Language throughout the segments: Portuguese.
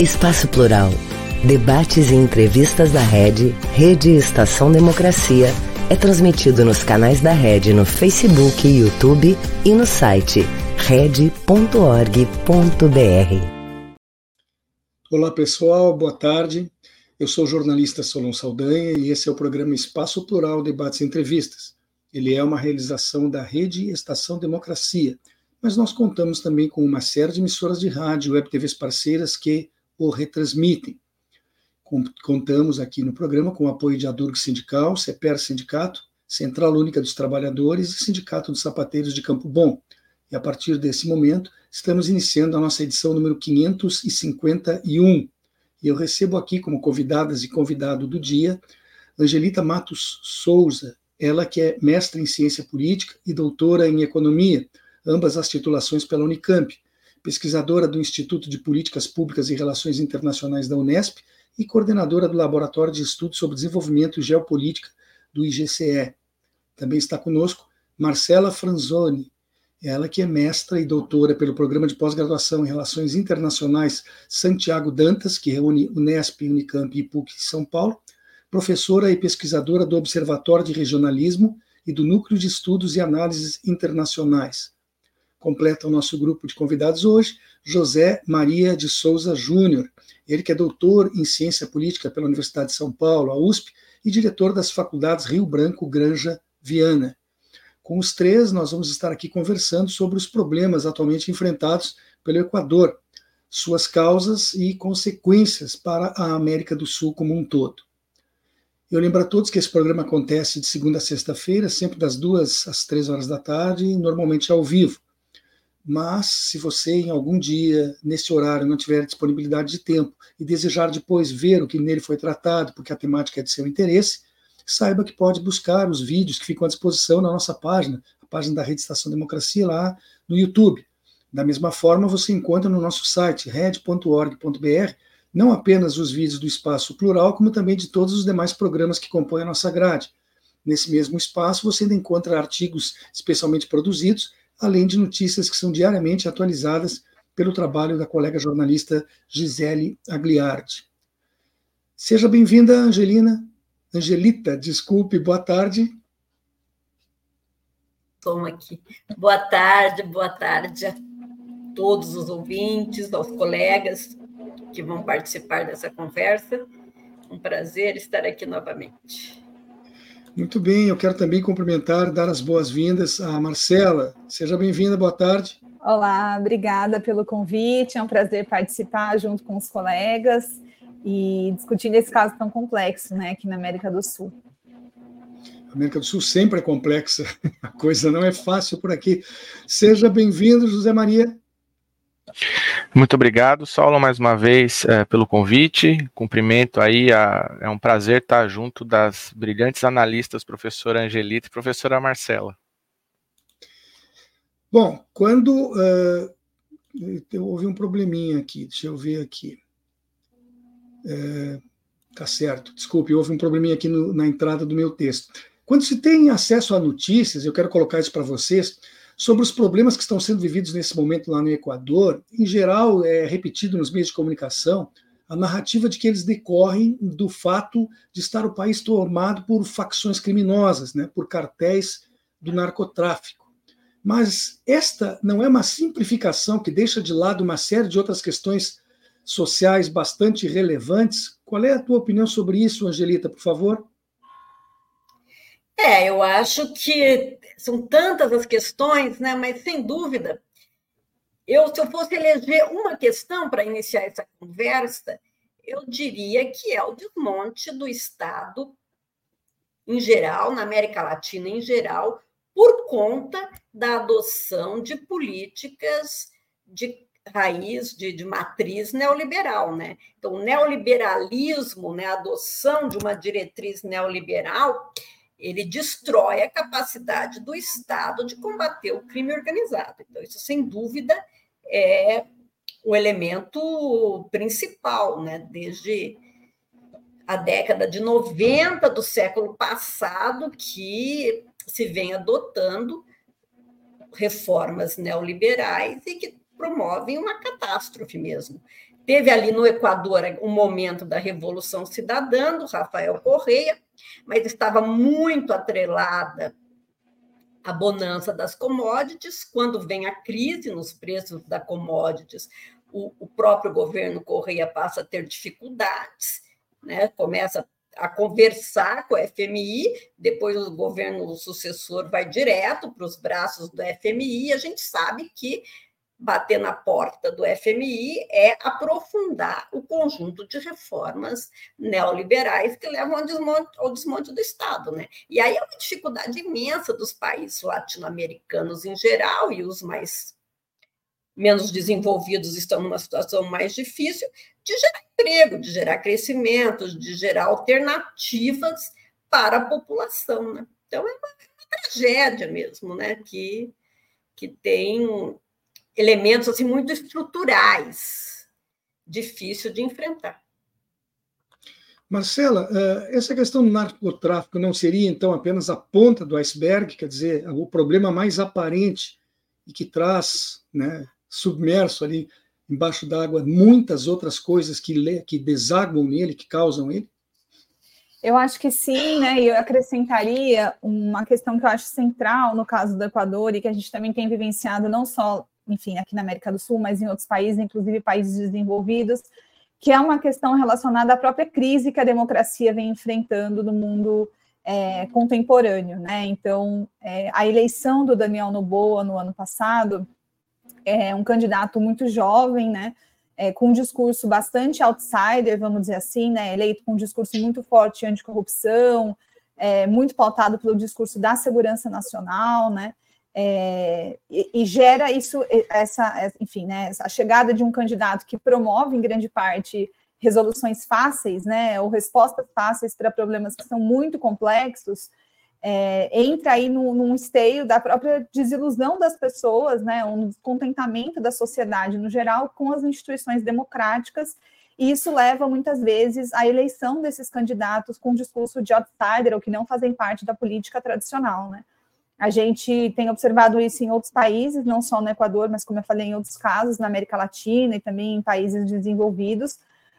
Espaço Plural. Debates e entrevistas da Rede, Rede Estação Democracia, é transmitido nos canais da Rede no Facebook YouTube e no site rede.org.br. Olá pessoal, boa tarde. Eu sou o jornalista Solon Saldanha e esse é o programa Espaço Plural Debates e Entrevistas. Ele é uma realização da Rede Estação Democracia, mas nós contamos também com uma série de emissoras de rádio e web TVs parceiras que o retransmitem. Contamos aqui no programa com o apoio de Adurg Sindical, CEPER Sindicato, Central Única dos Trabalhadores e Sindicato dos Sapateiros de Campo Bom. E a partir desse momento, estamos iniciando a nossa edição número 551. E eu recebo aqui como convidadas e convidado do dia Angelita Matos Souza, ela que é mestre em ciência política e doutora em economia, ambas as titulações pela Unicamp pesquisadora do Instituto de Políticas Públicas e Relações Internacionais da Unesp e coordenadora do Laboratório de Estudos sobre Desenvolvimento e Geopolítica do IGCE. Também está conosco Marcela Franzoni, ela que é mestra e doutora pelo Programa de Pós-Graduação em Relações Internacionais Santiago Dantas, que reúne Unesp, Unicamp e PUC São Paulo, professora e pesquisadora do Observatório de Regionalismo e do Núcleo de Estudos e Análises Internacionais completa o nosso grupo de convidados hoje, José Maria de Souza Júnior. Ele que é doutor em ciência política pela Universidade de São Paulo, a USP, e diretor das faculdades Rio Branco, Granja, Viana. Com os três, nós vamos estar aqui conversando sobre os problemas atualmente enfrentados pelo Equador, suas causas e consequências para a América do Sul como um todo. Eu lembro a todos que esse programa acontece de segunda a sexta-feira, sempre das duas às três horas da tarde, normalmente ao vivo. Mas, se você em algum dia, nesse horário, não tiver disponibilidade de tempo e desejar depois ver o que nele foi tratado, porque a temática é de seu interesse, saiba que pode buscar os vídeos que ficam à disposição na nossa página, a página da Rede Estação Democracia, lá no YouTube. Da mesma forma, você encontra no nosso site, red.org.br, não apenas os vídeos do Espaço Plural, como também de todos os demais programas que compõem a nossa grade. Nesse mesmo espaço, você ainda encontra artigos especialmente produzidos além de notícias que são diariamente atualizadas pelo trabalho da colega jornalista Gisele Agliardi. Seja bem-vinda, Angelina. Angelita, desculpe, boa tarde. Toma aqui. Boa tarde, boa tarde a todos os ouvintes, aos colegas que vão participar dessa conversa. Um prazer estar aqui novamente. Muito bem, eu quero também cumprimentar, dar as boas-vindas à Marcela. Seja bem-vinda, boa tarde. Olá, obrigada pelo convite. É um prazer participar junto com os colegas e discutindo esse caso tão complexo, né, aqui na América do Sul. A América do Sul sempre é complexa, a coisa não é fácil por aqui. Seja bem-vindo, José Maria. Muito obrigado, Saulo, mais uma vez é, pelo convite. Cumprimento aí, a, é um prazer estar junto das brilhantes analistas, professora Angelita e professora Marcela. Bom, quando uh, houve um probleminha aqui, deixa eu ver aqui. É, tá certo, desculpe, houve um probleminha aqui no, na entrada do meu texto. Quando se tem acesso a notícias, eu quero colocar isso para vocês, sobre os problemas que estão sendo vividos nesse momento lá no Equador. Em geral, é repetido nos meios de comunicação a narrativa de que eles decorrem do fato de estar o país tomado por facções criminosas, né, por cartéis do narcotráfico. Mas esta não é uma simplificação que deixa de lado uma série de outras questões sociais bastante relevantes. Qual é a tua opinião sobre isso, Angelita, por favor? É, eu acho que são tantas as questões, né? Mas sem dúvida, eu se eu fosse eleger uma questão para iniciar essa conversa, eu diria que é o desmonte do Estado em geral, na América Latina em geral, por conta da adoção de políticas de raiz, de, de matriz neoliberal. Né? Então, o neoliberalismo, né, a adoção de uma diretriz neoliberal, ele destrói a capacidade do Estado de combater o crime organizado. Então, isso, sem dúvida, é o elemento principal, né? desde a década de 90 do século passado, que se vem adotando reformas neoliberais e que promovem uma catástrofe mesmo. Teve ali no Equador um momento da Revolução Cidadã, do Rafael Correia, mas estava muito atrelada à bonança das commodities. Quando vem a crise nos preços da commodities, o, o próprio governo Correia passa a ter dificuldades, né? começa a conversar com o FMI, depois o governo sucessor vai direto para os braços do FMI, a gente sabe que bater na porta do FMI é aprofundar o conjunto de reformas neoliberais que levam ao desmonte, ao desmonte do Estado. Né? E aí é uma dificuldade imensa dos países latino-americanos em geral, e os mais menos desenvolvidos estão numa situação mais difícil, de gerar emprego, de gerar crescimento, de gerar alternativas para a população. Né? Então, é uma, é uma tragédia mesmo, né? que, que tem elementos assim muito estruturais, difícil de enfrentar. Marcela, eh, essa questão do narcotráfico não seria então apenas a ponta do iceberg, quer dizer, o problema mais aparente e que traz, né, submerso ali embaixo d'água, muitas outras coisas que, que desaguam nele, que causam ele? Eu acho que sim, né? E eu acrescentaria uma questão que eu acho central no caso do Equador e que a gente também tem vivenciado não só enfim, aqui na América do Sul, mas em outros países, inclusive países desenvolvidos, que é uma questão relacionada à própria crise que a democracia vem enfrentando no mundo é, contemporâneo, né? Então, é, a eleição do Daniel Noboa no ano passado é um candidato muito jovem, né? É, com um discurso bastante outsider, vamos dizer assim, né? Eleito com um discurso muito forte anticorrupção, é, muito pautado pelo discurso da segurança nacional, né? É, e, e, gera isso, essa, enfim, né, a chegada de um candidato que promove, em grande parte, resoluções fáceis, né, ou respostas fáceis para problemas que são muito complexos, é, entra aí num, num, esteio da própria desilusão das pessoas, né, um descontentamento da sociedade no geral com as instituições democráticas, e isso leva muitas vezes à eleição desses candidatos com discurso de outsider ou que não fazem parte da política tradicional, né. A gente tem observado isso em outros países, não só no Equador, mas como eu falei, em outros casos, na América Latina e também em países desenvolvidos.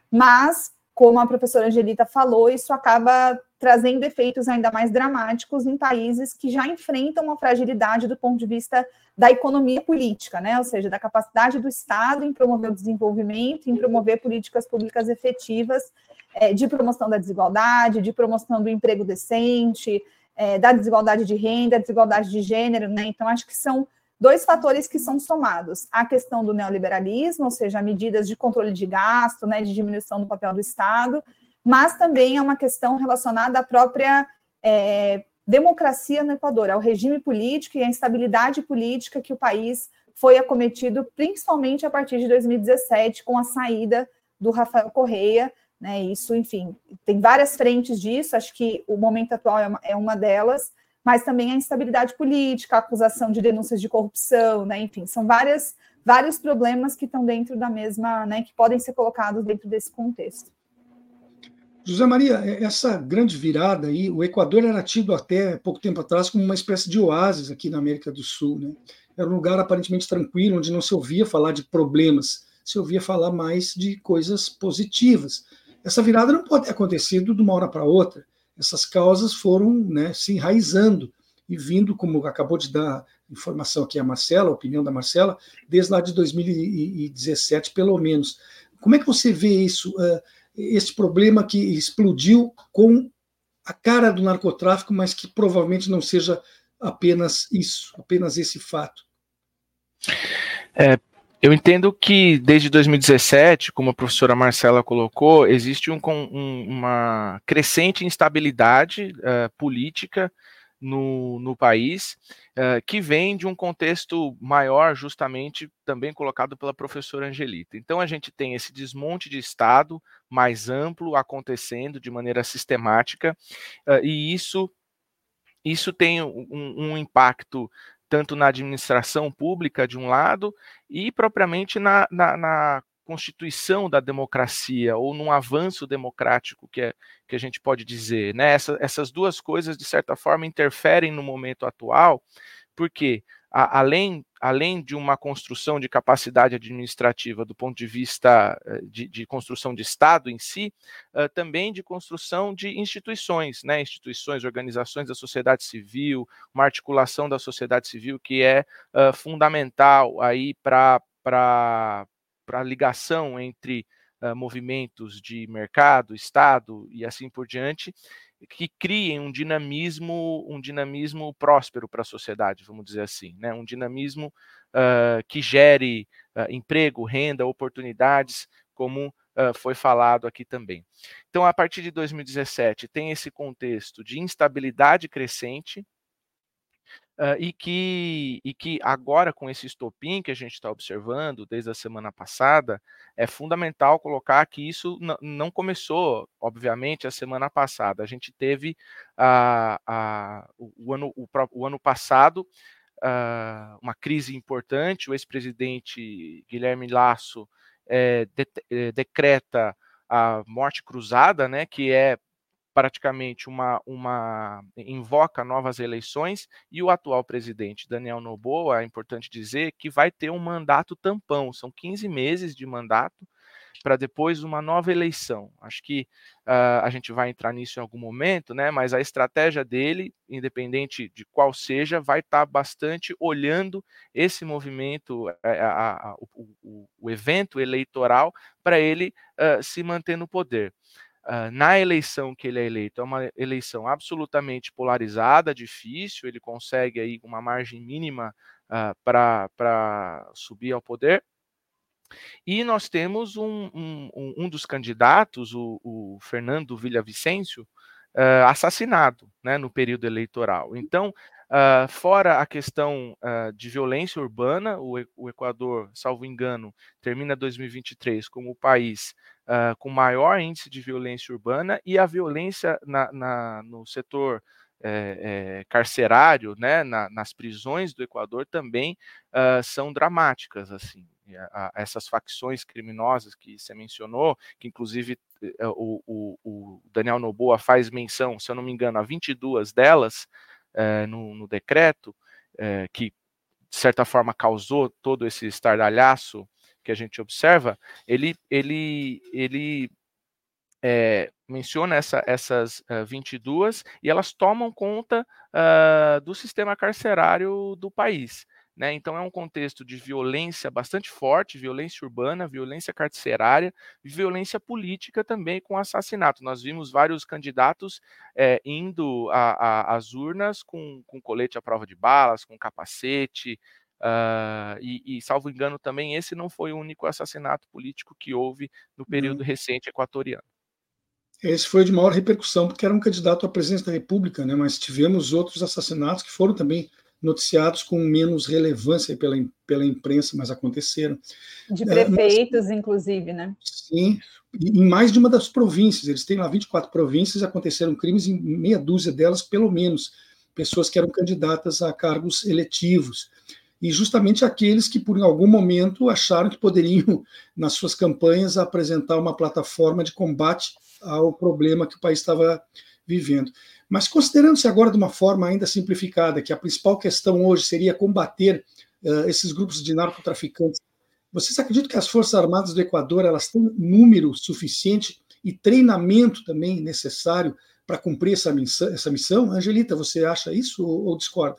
Mas, como a professora Angelita falou, isso acaba trazendo efeitos ainda mais dramáticos em países que já enfrentam uma fragilidade do ponto de vista da economia política, né? Ou seja, da capacidade do Estado em promover o desenvolvimento, em promover políticas públicas efetivas é, de promoção da desigualdade, de promoção do emprego decente, é, da desigualdade de renda, desigualdade de gênero, né? Então, acho que são dois fatores que são somados. A questão do neoliberalismo, ou seja, medidas de controle de gasto, né, de diminuição do papel do Estado, mas também é uma questão relacionada à própria é, democracia no Equador, ao regime político e à instabilidade política que o país foi acometido, principalmente a partir de 2017, com a saída do Rafael Correia, né? Isso, enfim, tem várias frentes disso, acho que o momento atual é uma, é uma delas, mas também a instabilidade política, a acusação de denúncias de corrupção, né? enfim, são várias, vários problemas que estão dentro da mesma, né, que podem ser colocados dentro desse contexto. José Maria, essa grande virada aí, o Equador era tido até pouco tempo atrás como uma espécie de oásis aqui na América do Sul, né? Era um lugar aparentemente tranquilo, onde não se ouvia falar de problemas, se ouvia falar mais de coisas positivas. Essa virada não pode ter acontecido de uma hora para outra. Essas causas foram né, se enraizando e vindo, como acabou de dar informação aqui a Marcela, a opinião da Marcela, desde lá de 2017, pelo menos. Como é que você vê isso, uh, esse problema que explodiu com a cara do narcotráfico, mas que provavelmente não seja apenas isso, apenas esse fato? É, eu entendo que desde 2017, como a professora Marcela colocou, existe um, um, uma crescente instabilidade uh, política no, no país, uh, que vem de um contexto maior, justamente também colocado pela professora Angelita. Então, a gente tem esse desmonte de Estado mais amplo acontecendo de maneira sistemática, uh, e isso, isso tem um, um impacto tanto na administração pública, de um lado, e propriamente na, na, na constituição da democracia, ou num avanço democrático, que, é, que a gente pode dizer. Né? Essa, essas duas coisas, de certa forma, interferem no momento atual, porque a, além, além de uma construção de capacidade administrativa do ponto de vista eh, de, de construção de Estado em si, uh, também de construção de instituições, né, instituições, organizações da sociedade civil, uma articulação da sociedade civil que é uh, fundamental aí para a ligação entre uh, movimentos de mercado, Estado e assim por diante, que criem um dinamismo, um dinamismo próspero para a sociedade, vamos dizer assim, né? um dinamismo uh, que gere uh, emprego, renda, oportunidades, como uh, foi falado aqui também. Então, a partir de 2017, tem esse contexto de instabilidade crescente, Uh, e, que, e que agora, com esse estopim que a gente está observando desde a semana passada, é fundamental colocar que isso não começou, obviamente, a semana passada. A gente teve uh, uh, o, ano, o, o, ano passado uma crise importante, o ex-presidente Guilherme Lasso eh, de, eh, decreta a morte cruzada, né, que é praticamente uma, uma invoca novas eleições e o atual presidente Daniel Noboa, é importante dizer que vai ter um mandato tampão, são 15 meses de mandato para depois uma nova eleição. Acho que uh, a gente vai entrar nisso em algum momento, né? Mas a estratégia dele, independente de qual seja, vai estar tá bastante olhando esse movimento, a, a, a, o, o, evento eleitoral, para ele uh, se manter no poder uh, na eleição que ele é eleito, é uma eleição absolutamente polarizada, difícil, ele consegue aí uma margem mínima uh, para subir ao poder. E nós temos um, um, um dos candidatos, o, o Fernando Villavicencio, uh, assassinado né, no período eleitoral. Então, Uh, fora a questão uh, de violência urbana, o, o, Equador, salvo engano, termina 2023 como o país uh, com maior índice de violência urbana e a violência na, na, no setor é, é, carcerário, né, na, nas prisões do Equador também são dramáticas, assim. Essas facções criminosas que você mencionou, que inclusive eh, o, o, o Daniel Noboa faz menção, se eu não me engano, a 22 delas, é, no, no, decreto, é, que de certa forma causou todo esse estardalhaço que a gente observa, ele, ele, ele é, menciona essa, essas uh, 22 e elas tomam conta uh, do sistema carcerário do país. Né? Então, é um contexto de violência bastante forte, violência urbana, violência carcerária, violência política também com assassinato. Nós vimos vários candidatos é, indo às urnas com, com colete à prova de balas, com capacete, Uh, e, e, salvo engano, também esse não foi o único assassinato político que houve no período uhum. recente equatoriano. Esse foi de maior repercussão, porque era um candidato à presidência da República, né? mas tivemos outros assassinatos que foram também noticiados com menos relevância pela, pela imprensa, mas aconteceram. De prefeitos, é, mas, inclusive, né? Sim, em mais de uma das províncias. Eles têm lá 24 províncias, aconteceram crimes em meia dúzia delas, pelo menos, pessoas que eram candidatas a cargos eletivos. E justamente aqueles que, por algum momento, acharam que poderiam, nas suas campanhas, apresentar uma plataforma de combate ao problema que o país estava vivendo. Mas considerando-se agora de uma forma ainda simplificada, que a principal questão hoje seria combater uh, esses grupos de narcotraficantes, vocês acreditam que as Forças Armadas do Equador elas têm número suficiente e treinamento também necessário para cumprir essa missão, essa missão? Angelita, você acha isso ou, ou discorda?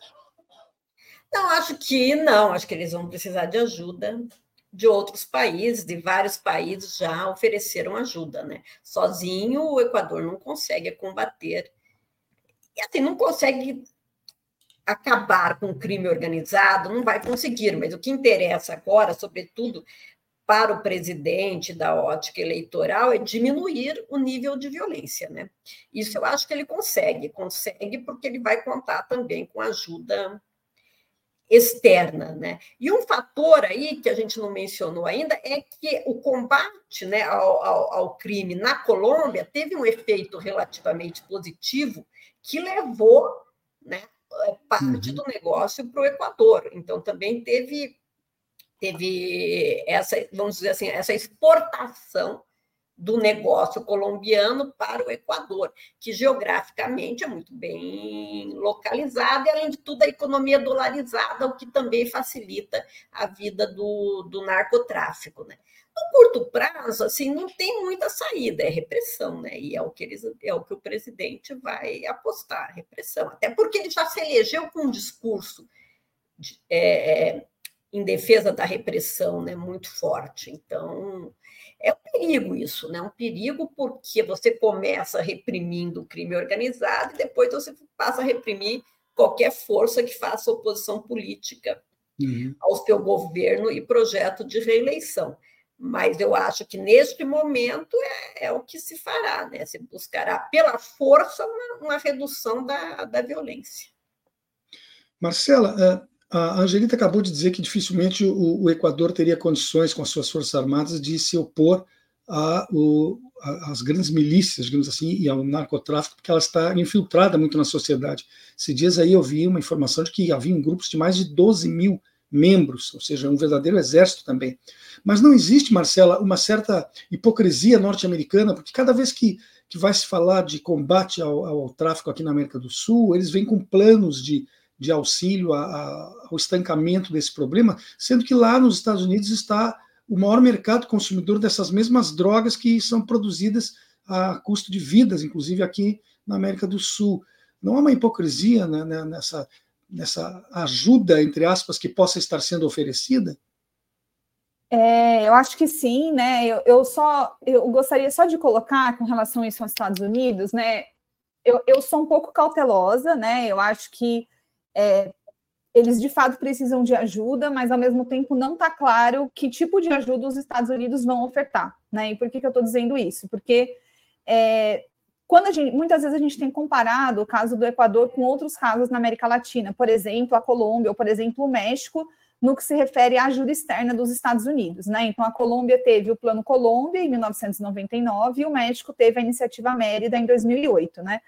Não, acho que não. Acho que eles vão precisar de ajuda de outros países, de vários países já ofereceram ajuda, né? Sozinho o Equador não consegue combater e assim, não consegue acabar com o crime organizado, não vai conseguir, mas o que interessa agora, sobretudo para o presidente da ótica eleitoral, é diminuir o nível de violência, né? Isso eu acho que ele consegue, consegue porque ele vai contar também com ajuda externa, né? E um fator aí que a gente não mencionou ainda é que o combate né, ao, ao, ao crime na Colômbia teve um efeito relativamente positivo que levou né, é, parte uhum. do negócio para o Equador. Então também teve teve essa, vamos dizer assim, essa exportação do negócio colombiano para o Equador, que geograficamente é muito bem localizado, e, além de tudo, a economia dolarizada, o que também facilita a vida do, do narcotráfico. Né? No curto prazo, assim, não tem muita saída, é repressão, né? E é o que eles, é o que o presidente vai apostar, repressão. Até porque ele já se elegeu com um discurso de, é, é em defesa da repressão, né? Muito forte. Então, é um perigo isso, né? Um perigo porque você começa reprimindo o crime organizado e depois você passa a reprimir qualquer força que faça oposição política uhum. ao seu governo e projeto de reeleição. Mas eu acho que neste momento é, é o que se fará, né? Se buscará pela força uma, uma redução da, da violência. Marcela, é, a Angelita acabou de dizer que dificilmente o, o Equador teria condições, com as suas forças armadas, de se opor às grandes milícias, digamos assim, e ao narcotráfico, porque ela está infiltrada muito na sociedade. Esses dias aí eu vi uma informação de que havia grupos de mais de 12 mil membros, ou seja, um verdadeiro exército também. Mas não existe, Marcela, uma certa hipocrisia norte-americana, porque cada vez que, que vai se falar de combate ao, ao, tráfico aqui na América do Sul, eles vêm com planos de, de auxílio a, a, ao estancamento desse problema, sendo que lá nos Estados Unidos está o maior mercado consumidor dessas mesmas drogas que são produzidas a custo de vidas, inclusive aqui na América do Sul. Não há uma hipocrisia né, né nessa, nessa ajuda, entre aspas, que possa estar sendo oferecida? É, eu acho que sim, né? Eu, eu, só eu gostaria só de colocar com relação a isso aos Estados Unidos, né? Eu, eu sou um pouco cautelosa, né? Eu acho que é, eles de fato precisam de ajuda, mas ao mesmo tempo não está claro que tipo de ajuda os Estados Unidos vão ofertar, né? E por que, que eu estou dizendo isso? Porque é, quando gente, muitas vezes a gente tem comparado o caso do Equador com outros casos na América Latina, por exemplo, a Colômbia ou por exemplo o México, no que se refere à ajuda externa dos Estados Unidos, né? Então a Colômbia teve o Plano Colômbia em 1999 e o México teve a Iniciativa Mérida em 2008, né?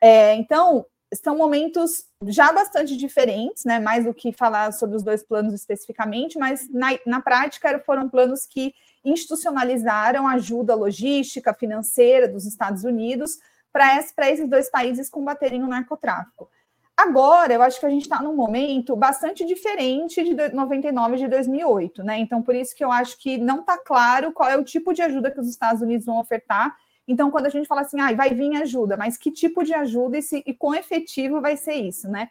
É, então são momentos já bastante diferentes, né? Mais do que falar sobre os dois planos especificamente, mas na, na prática foram planos que institucionalizaram ajuda logística, financeira dos Estados Unidos para esses dois países combaterem o narcotráfico. Agora, eu acho que a gente está num momento bastante diferente de 99 e de 2008, né? Então, por isso que eu acho que não está claro qual é o tipo de ajuda que os Estados Unidos vão ofertar. Então, quando a gente fala assim, ah, vai vir ajuda, mas que tipo de ajuda e, se, e quão efetivo vai ser isso, né?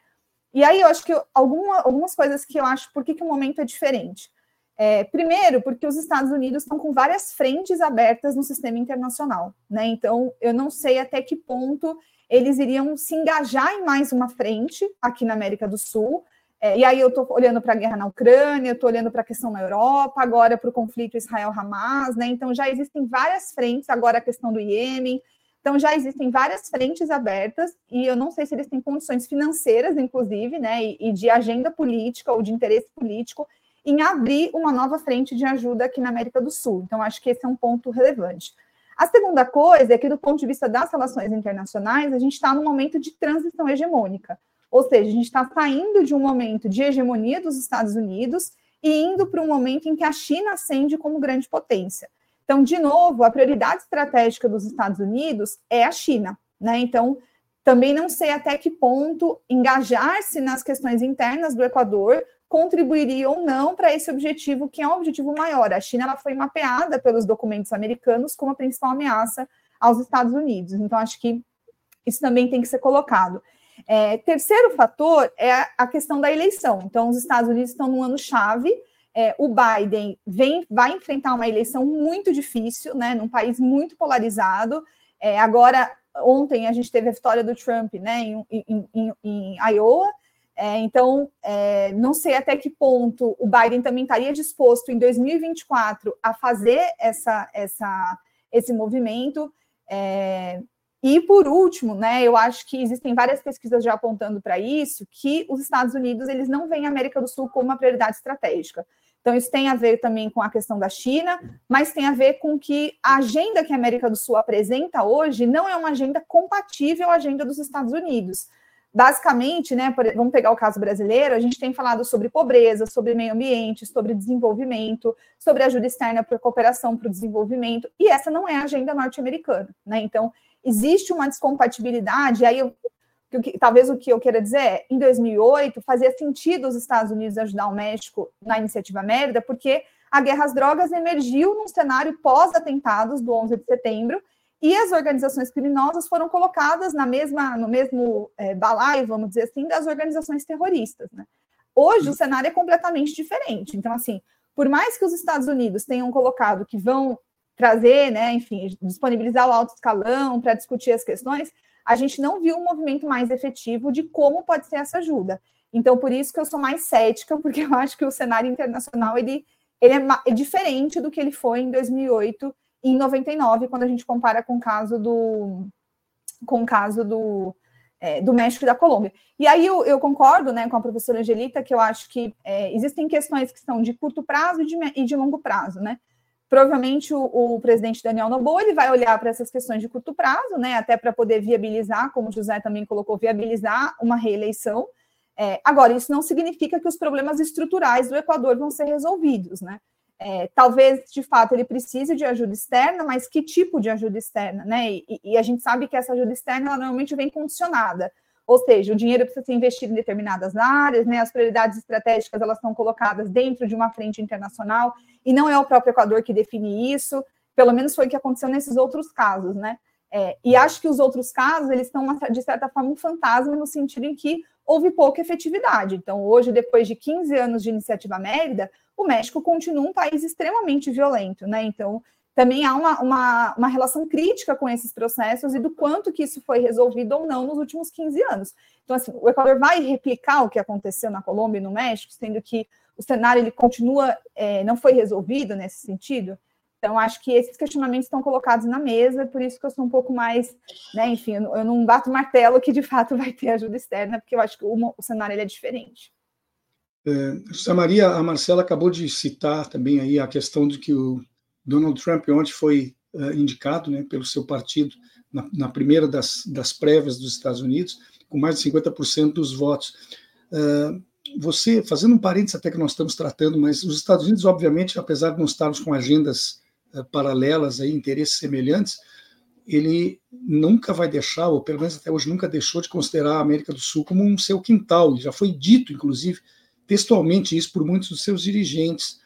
E aí eu acho que alguma, algumas coisas que eu acho, por que, que o momento é diferente? É, primeiro, porque os Estados Unidos estão com várias frentes abertas no sistema internacional, né? Então, eu não sei até que ponto eles iriam se engajar em mais uma frente aqui na América do Sul. É, e aí eu estou olhando para a guerra na Ucrânia, estou olhando para a questão na Europa, agora para o conflito Israel-Hamas, né? Então já existem várias frentes, agora a questão do Iêmen. Então já existem várias frentes abertas, e eu não sei se eles têm condições financeiras, inclusive, né? E, e de agenda política ou de interesse político em abrir uma nova frente de ajuda aqui na América do Sul. Então, acho que esse é um ponto relevante. A segunda coisa é que, do ponto de vista das relações internacionais, a gente está num momento de transição hegemônica. Ou seja, a gente está saindo de um momento de hegemonia dos Estados Unidos e indo para um momento em que a China ascende como grande potência. Então, de novo, a prioridade estratégica dos Estados Unidos é a China. Né? Então, também não sei até que ponto engajar-se nas questões internas do Equador contribuiria ou não para esse objetivo, que é um objetivo maior. A China ela foi mapeada pelos documentos americanos como a principal ameaça aos Estados Unidos. Então, acho que isso também tem que ser colocado. É, terceiro fator é a questão da eleição. Então, os Estados Unidos estão num ano-chave. É, o Biden vem, vai enfrentar uma eleição muito difícil, né, num país muito polarizado. É, agora, ontem a gente teve a vitória do Trump né, em, em, em, em Iowa, é, então, é, não sei até que ponto o Biden também estaria disposto em 2024 a fazer essa, essa, esse movimento. É, e por último, né, eu acho que existem várias pesquisas já apontando para isso, que os Estados Unidos eles não veem a América do Sul como uma prioridade estratégica. Então, isso tem a ver também com a questão da China, mas tem a ver com que a agenda que a América do Sul apresenta hoje não é uma agenda compatível à agenda dos Estados Unidos. basicamente, né, vamos pegar o caso brasileiro, a gente tem falado sobre pobreza, sobre meio ambiente, sobre desenvolvimento, sobre ajuda externa para cooperação para o desenvolvimento, e essa não é a agenda norte-americana, né? Então, existe uma descompatibilidade, aí eu, talvez o que eu queira dizer é, em 2008, fazia sentido os Estados Unidos ajudar o México na iniciativa Mérida, porque a guerra às drogas emergiu num cenário pós-atentados do 11 de setembro, e as organizações criminosas foram colocadas na mesma, no mesmo é, balaio, vamos dizer assim, das organizações terroristas. Né? Hoje o cenário é completamente diferente. Então, assim, por mais que os Estados Unidos tenham colocado que vão trazer, né, enfim, disponibilizar o alto escalão para discutir as questões, a gente não viu um movimento mais efetivo de como pode ser essa ajuda. Então, por isso que eu sou mais cética, porque eu acho que o cenário internacional ele, ele é, é diferente do que ele foi em 2008 em 99, quando a gente compara com o caso do com o caso do, é, do México e da Colômbia. E aí eu, eu, concordo né, com a professora Angelita que eu acho que é, existem questões que são de curto prazo e de, e de longo prazo, né? Provavelmente o, o, presidente Daniel Noboa ele vai olhar para essas questões de curto prazo, né? Até para poder viabilizar, como o José também colocou, viabilizar uma reeleição. É, agora, isso não significa que os problemas estruturais do Equador vão ser resolvidos, né? É, talvez, de fato, ele precise de ajuda externa, mas que tipo de ajuda externa, né? E, e, a gente sabe que essa ajuda externa normalmente vem condicionada, ou seja, o dinheiro precisa ser investido em determinadas áreas, né? As prioridades estratégicas elas são colocadas dentro de uma frente internacional e não é o próprio Equador que define isso. Pelo menos foi o que aconteceu nesses outros casos, né? É, e acho que os outros casos eles estão de certa forma um fantasma no sentido em que houve pouca efetividade. Então, hoje, depois de 15 anos de iniciativa Mérida, o México continua um país extremamente violento, né? Então, também há uma, uma, uma, relação crítica com esses processos e do quanto que isso foi resolvido ou não nos últimos 15 anos. Então, assim, o Equador vai replicar o que aconteceu na Colômbia e no México, sendo que o cenário ele continua, é, não foi resolvido nesse sentido. Então, acho que esses questionamentos estão colocados na mesa, por isso que eu sou um pouco mais, né, enfim, eu, não bato martelo que de fato vai ter ajuda externa, porque eu acho que o, o cenário é diferente. É, Maria, a Marcela acabou de citar também aí a questão de que o Donald Trump ontem foi uh, indicado né, pelo seu partido na, na, primeira das, das prévias dos Estados Unidos, com mais de 50% dos votos. Uh, você, fazendo um parênteses até que nós estamos tratando, mas os Estados Unidos, obviamente, apesar de não estarmos com agendas uh, paralelas, aí, interesses semelhantes, ele nunca vai deixar, ou pelo menos até hoje nunca deixou de considerar a América do Sul como um seu quintal, já foi dito, inclusive, textualmente isso por muitos dos seus dirigentes.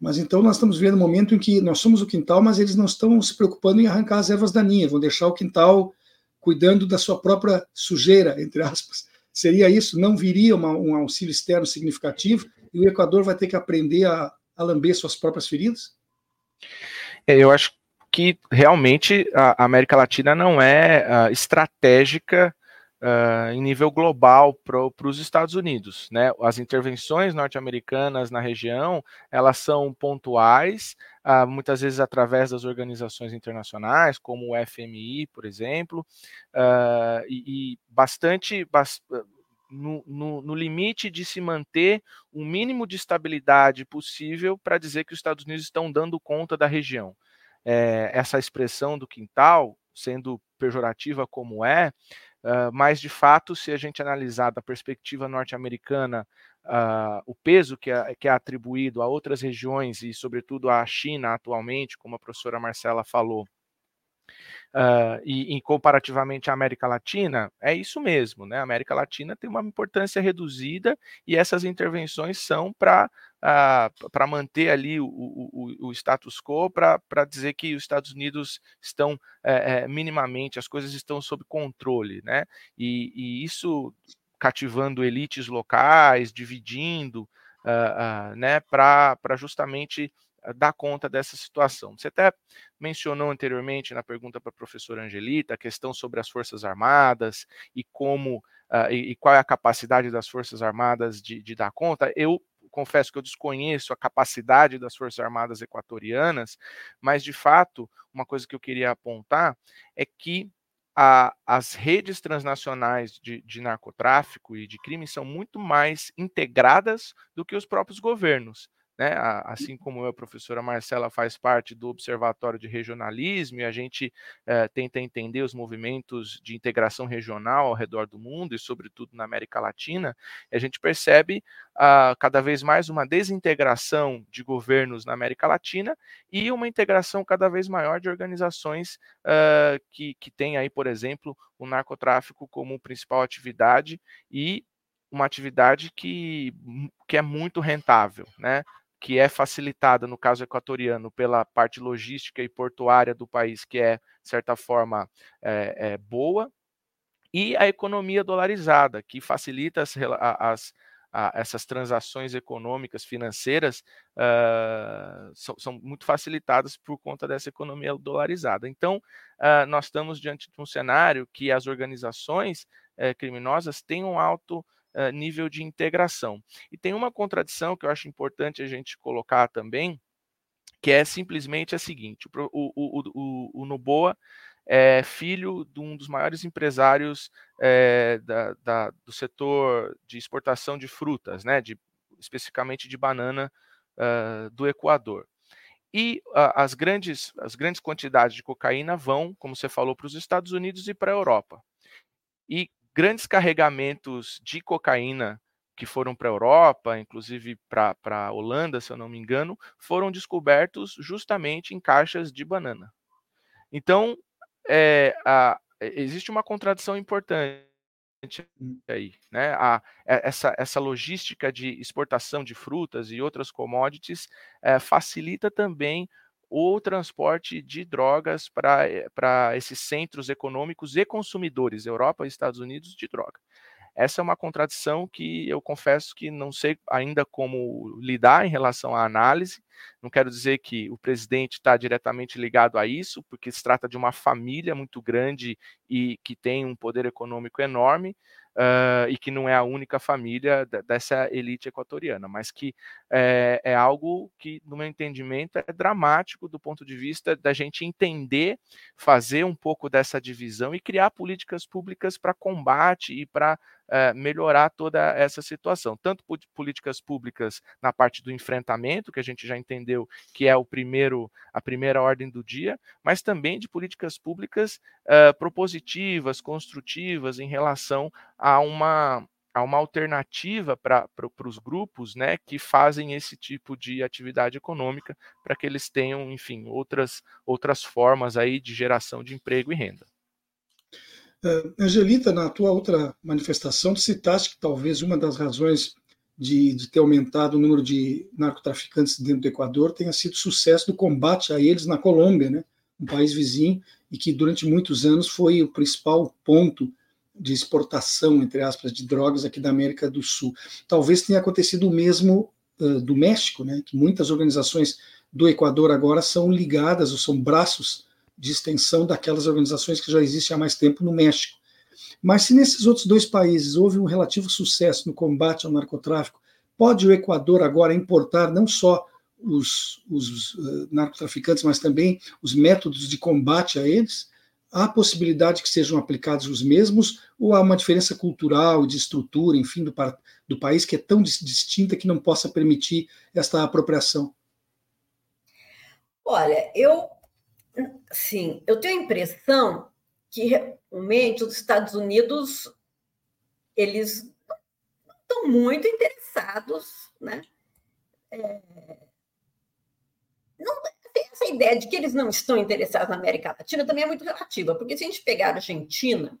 Mas então nós estamos vendo um momento em que nós somos o quintal, mas eles não estão se preocupando em arrancar as ervas daninhas, vão deixar o quintal cuidando da sua própria sujeira, entre aspas. Seria isso? Não viria uma, um auxílio externo significativo e o Equador vai ter que aprender a, a lamber suas próprias feridas? É, eu acho que realmente a América Latina não é uh, estratégica uh, em nível global para os Estados Unidos. Né? As intervenções norte-americanas na região elas são pontuais, uh, muitas vezes através das organizações internacionais, como o FMI, por exemplo, uh, e, e, bastante. no, no, no, limite de se manter o mínimo de estabilidade possível para dizer que os Estados Unidos estão dando conta da região. É, essa expressão do quintal, sendo pejorativa como é, Uh, mas, de fato, se a gente analisar da perspectiva norte-americana uh, o peso que é, que é atribuído a outras regiões e, sobretudo, à China atualmente, como a professora Marcela falou, Uh, e, e, comparativamente à América Latina, é isso mesmo, né? A América Latina tem uma importância reduzida e essas intervenções são para uh, ah, para manter ali o, o, o status quo, para dizer que os Estados Unidos estão é, é, minimamente, as coisas estão sob controle, né? E, e isso cativando elites locais, dividindo, uh, né? Para justamente dar conta dessa situação. Você até mencionou anteriormente na pergunta para a professora Angelita a questão sobre as Forças Armadas e como uh, e, e, qual é a capacidade das Forças Armadas de, de dar conta. Eu confesso que eu desconheço a capacidade das Forças Armadas equatorianas, mas de fato, uma coisa que eu queria apontar é que a, as redes transnacionais de, de, narcotráfico e de crime são muito mais integradas do que os próprios governos. Né? Assim como eu, a professora Marcela faz parte do Observatório de Regionalismo e a gente é, tenta entender os movimentos de integração regional ao redor do mundo e, sobretudo, na América Latina, a gente percebe uh, cada vez mais uma desintegração de governos na América Latina e uma integração cada vez maior de organizações uh, que, que têm aí, por exemplo, o narcotráfico como principal atividade e uma atividade que, que é muito rentável, né? Que é facilitada, no caso equatoriano, pela parte logística e portuária do país, que é, de certa forma, é, é boa, e a economia dolarizada, que facilita as, as, as essas transações econômicas, financeiras, uh, são, são, muito facilitadas por conta dessa economia dolarizada. Então, uh, nós estamos diante de um cenário que as organizações uh, criminosas têm um alto uh, nível de integração. E tem uma contradição que eu acho importante a gente colocar também, que é simplesmente a seguinte: o, o, o, o Noboa é filho de um dos maiores empresários é, da, da, do setor de exportação de frutas, né, de, especificamente de banana uh, do Equador. E uh, as, grandes, as grandes quantidades de cocaína vão, como você falou, para os Estados Unidos e para a Europa. E grandes carregamentos de cocaína que foram para a Europa, inclusive para a Holanda, se eu não me engano, foram descobertos justamente em caixas de banana. Então, é, a, existe uma contradição importante hum. aí, né? A, essa, essa logística de exportação de frutas e outras commodities é, facilita também o transporte de drogas para esses centros econômicos e consumidores, Europa e Estados Unidos, de droga. Essa é uma contradição que eu confesso que não sei ainda como lidar em relação à análise. Não quero dizer que o presidente está diretamente ligado a isso, porque se trata de uma família muito grande e que tem um poder econômico enorme, uh, e que não é a única família dessa elite equatoriana, mas que é, é, algo que, no meu entendimento, é dramático do ponto de vista da gente entender, fazer um pouco dessa divisão e criar políticas públicas para combate e para uh, melhorar toda essa situação. Tanto políticas públicas na parte do enfrentamento, que a gente já entendeu que é o primeiro, a primeira ordem do dia, mas também de políticas públicas uh, propositivas, construtivas em relação a uma a uma alternativa para os grupos né, que fazem esse tipo de atividade econômica para que eles tenham, enfim, outras, outras formas aí de geração de emprego e renda. Uh, Angelita, na tua outra manifestação, citaste que talvez uma das razões de, de, ter aumentado o número de narcotraficantes dentro do Equador tenha sido o sucesso do combate a eles na Colômbia, né, um país vizinho, e que durante muitos anos foi o principal ponto de exportação, entre aspas, de drogas aqui da América do Sul. Talvez tenha acontecido o mesmo uh, do México, né, que muitas organizações do Equador agora são ligadas ou são braços de extensão daquelas organizações que já existem há mais tempo no México. Mas se nesses outros dois países houve um relativo sucesso no combate ao narcotráfico, pode o Equador agora importar não só os, os uh, narcotraficantes, mas também os métodos de combate a eles? Há possibilidade que sejam aplicados os mesmos ou há uma diferença cultural, de estrutura, enfim, do, do país que é tão distinta que não possa permitir esta apropriação? Olha, eu sim, eu tenho a impressão que realmente os Estados Unidos eles estão muito interessados, né? É, não, essa ideia de que eles não estão interessados na América Latina também é muito relativa, porque se a gente pegar a Argentina,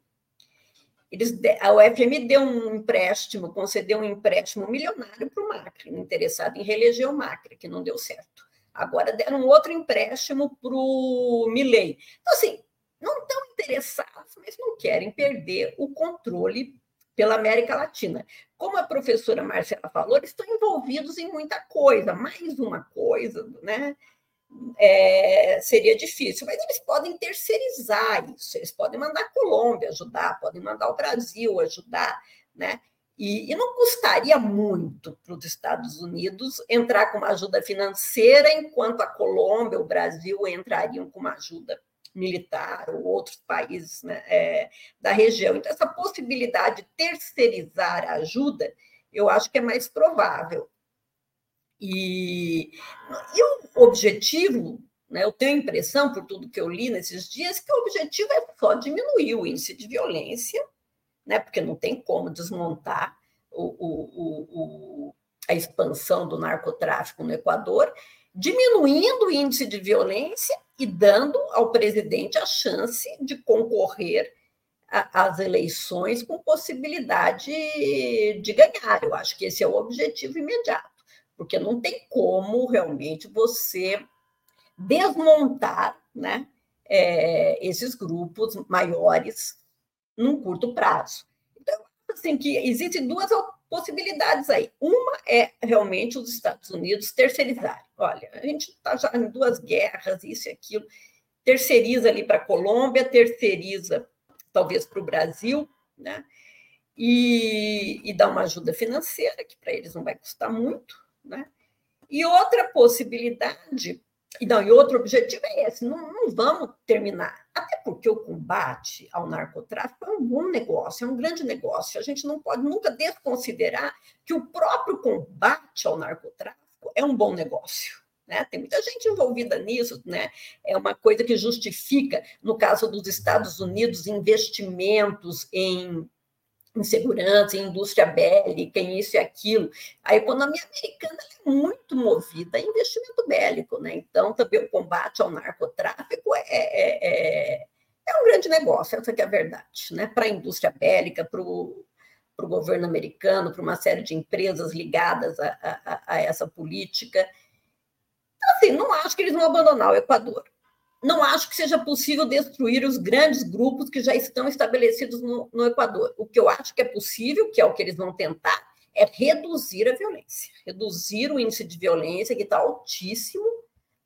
eles, a UFM deu um empréstimo, concedeu um empréstimo milionário para o Macri, interessado em reeleger o Macri, que não deu certo. Agora deram outro empréstimo para o Milley. Então, assim, não estão interessados, mas não querem perder o controle pela América Latina. Como a professora Marcela falou, eles estão envolvidos em muita coisa, mais uma coisa, né? É, seria difícil, mas eles podem terceirizar isso, eles podem mandar a Colômbia ajudar, podem mandar o Brasil ajudar, né? E, e não custaria muito para os Estados Unidos entrar com uma ajuda financeira, enquanto a Colômbia, o Brasil entrariam com uma ajuda militar ou outros países né, é, da região. Então, essa possibilidade de terceirizar a ajuda, eu acho que é mais provável. E, e o objetivo, né, eu tenho a impressão, por tudo que eu li nesses dias, que o objetivo é só diminuir o índice de violência, né, porque não tem como desmontar o, o, o, a expansão do narcotráfico no Equador, diminuindo o índice de violência e dando ao presidente a chance de concorrer às eleições com possibilidade de ganhar. Eu acho que esse é o objetivo imediato porque não tem como realmente você desmontar né, é, esses grupos maiores num curto prazo. Então, assim, que existem duas possibilidades aí. Uma é realmente os Estados Unidos terceirizarem. Olha, a gente está já em duas guerras, isso e aquilo. Terceiriza ali para a Colômbia, terceiriza talvez para o Brasil, né? E, e dá uma ajuda financeira, que para eles não vai custar muito, né? E outra possibilidade, não, e outro objetivo é esse: não, não vamos terminar. Até porque o combate ao narcotráfico é um bom negócio, é um grande negócio. A gente não pode nunca desconsiderar que o próprio combate ao narcotráfico é um bom negócio. Né? Tem muita gente envolvida nisso, né? É uma coisa que justifica, no caso dos Estados Unidos, investimentos em em segurança, em indústria bélica, isso e aquilo. A economia americana é muito movida a investimento bélico, né? Então, também o combate ao narcotráfico é, é, é, é um grande negócio, essa é a verdade, né? Para a indústria bélica, para o governo americano, para uma série de empresas ligadas a, a, a essa política. Então, assim, não acho que eles vão abandonar o Equador não acho que seja possível destruir os grandes grupos que já estão estabelecidos no, no, Equador. O que eu acho que é possível, que é o que eles vão tentar, é reduzir a violência, reduzir o índice de violência, que está altíssimo,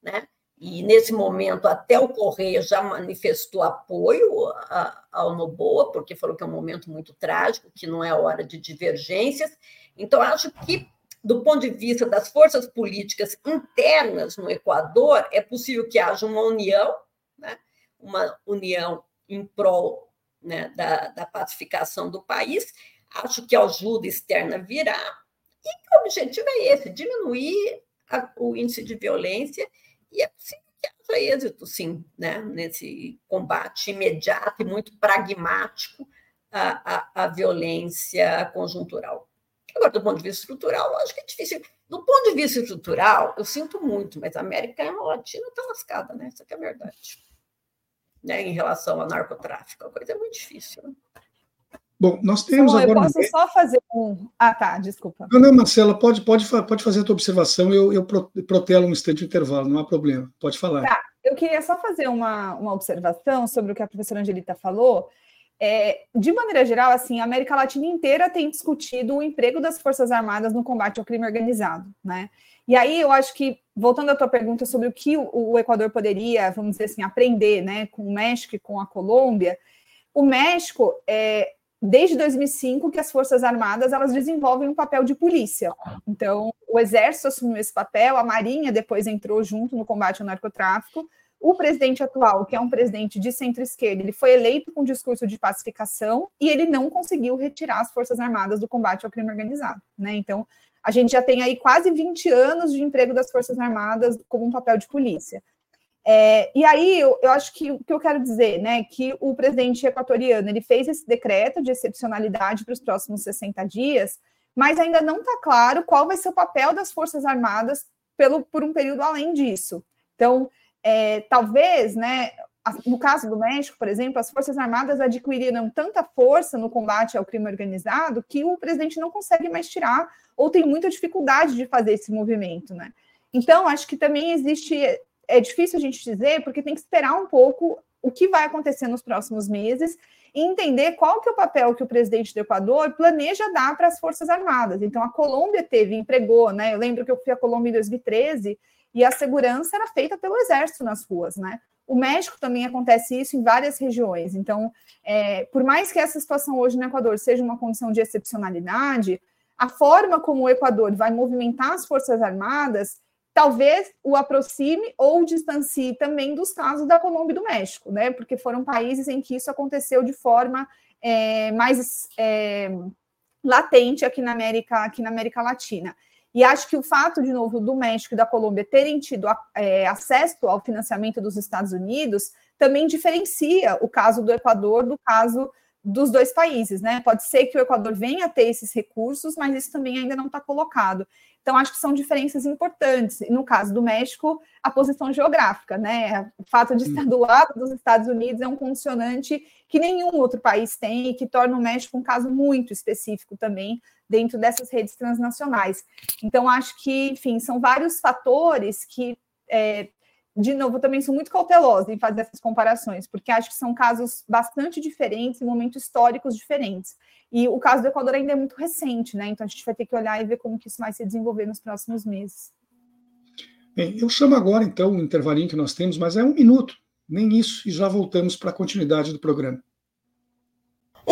né? E nesse momento, até o Correia já manifestou apoio ao Noboa, porque falou que é um momento muito trágico, que não é hora de divergências. Então, acho que do ponto de vista das forças políticas internas no Equador, é possível que haja uma união, né? uma união em prol né, da, da pacificação do país. Acho que a ajuda externa virá, e o objetivo é esse: diminuir a, o índice de violência, e é possível que haja êxito, sim, né, nesse combate imediato e muito pragmático à, à, à violência conjuntural. Agora, do ponto de vista estrutural, acho que é difícil. Do ponto de vista estrutural, eu sinto muito, mas a América Latina está lascada, né? Isso é a verdade. Né? Em relação ao narcotráfico, a coisa é muito difícil. Né? Bom, nós temos Bom, agora. Eu posso só fazer um. Ah, tá, desculpa. Não, não, Marcela, pode, pode, pode fazer a tua observação, eu, eu protelo um instante de intervalo, não há problema, pode falar. Tá, eu queria só fazer uma, uma observação sobre o que a professora Angelita falou. É, de maneira geral, assim, a América Latina inteira tem discutido o emprego das Forças Armadas no combate ao crime organizado, né? E aí eu acho que, voltando à tua pergunta sobre o que o, Equador poderia, vamos dizer assim, aprender, né, com o México e com a Colômbia, o México, é, desde 2005 que as Forças Armadas elas desenvolvem um papel de polícia. Então, o Exército assumiu esse papel, a Marinha depois entrou junto no combate ao narcotráfico, o presidente atual, que é um presidente de centro-esquerda, ele foi eleito com discurso de pacificação e ele não conseguiu retirar as Forças Armadas do combate ao crime organizado. Né? Então, a gente já tem aí quase 20 anos de emprego das Forças Armadas como um papel de polícia. É, e aí eu, eu, acho que o que eu quero dizer, né, que o presidente equatoriano ele fez esse decreto de excepcionalidade para os próximos 60 dias, mas ainda não está claro qual vai ser o papel das Forças Armadas pelo, por um período além disso. Então, é, talvez, né, no caso do México, por exemplo, as Forças Armadas adquiriram tanta força no combate ao crime organizado que o presidente não consegue mais tirar ou tem muita dificuldade de fazer esse movimento, né? Então, acho que também existe. É difícil a gente dizer, porque tem que esperar um pouco o que vai acontecer nos próximos meses e entender qual que é o papel que o presidente do Equador planeja dar para as Forças Armadas. Então, a Colômbia teve, empregou, né? Eu lembro que eu fui à Colômbia em 2013 e a segurança era feita pelo exército nas ruas, né? O México também acontece isso em várias regiões. Então, é, por mais que essa situação hoje no Equador seja uma condição de excepcionalidade, a forma como o Equador vai movimentar as Forças Armadas talvez o aproxime ou distancie também dos casos da Colômbia e do México, né? Porque foram países em que isso aconteceu de forma é, mais é, latente aqui na América, aqui na América Latina. E acho que o fato, de novo, do México e da Colômbia terem tido é, acesso ao financiamento dos Estados Unidos também diferencia o caso do Equador do caso dos dois países, né? Pode ser que o Equador venha a ter esses recursos, mas isso também ainda não está colocado. Então, acho que são diferenças importantes. E no caso do México, a posição geográfica, né? O fato de estar do lado dos Estados Unidos é um condicionante que nenhum outro país tem e que torna o México um caso muito específico também dentro dessas redes transnacionais. Então, acho que, enfim, são vários fatores que é, de novo, também sou muito cautelosa em fazer essas comparações, porque acho que são casos bastante diferentes, em momentos históricos diferentes. E o caso do Equador ainda é muito recente, né? Então a gente vai ter que olhar e ver como que isso vai se desenvolver nos próximos meses. Bem, eu chamo agora, então, o intervalinho que nós temos, mas é um minuto, nem isso, e já voltamos para a continuidade do programa.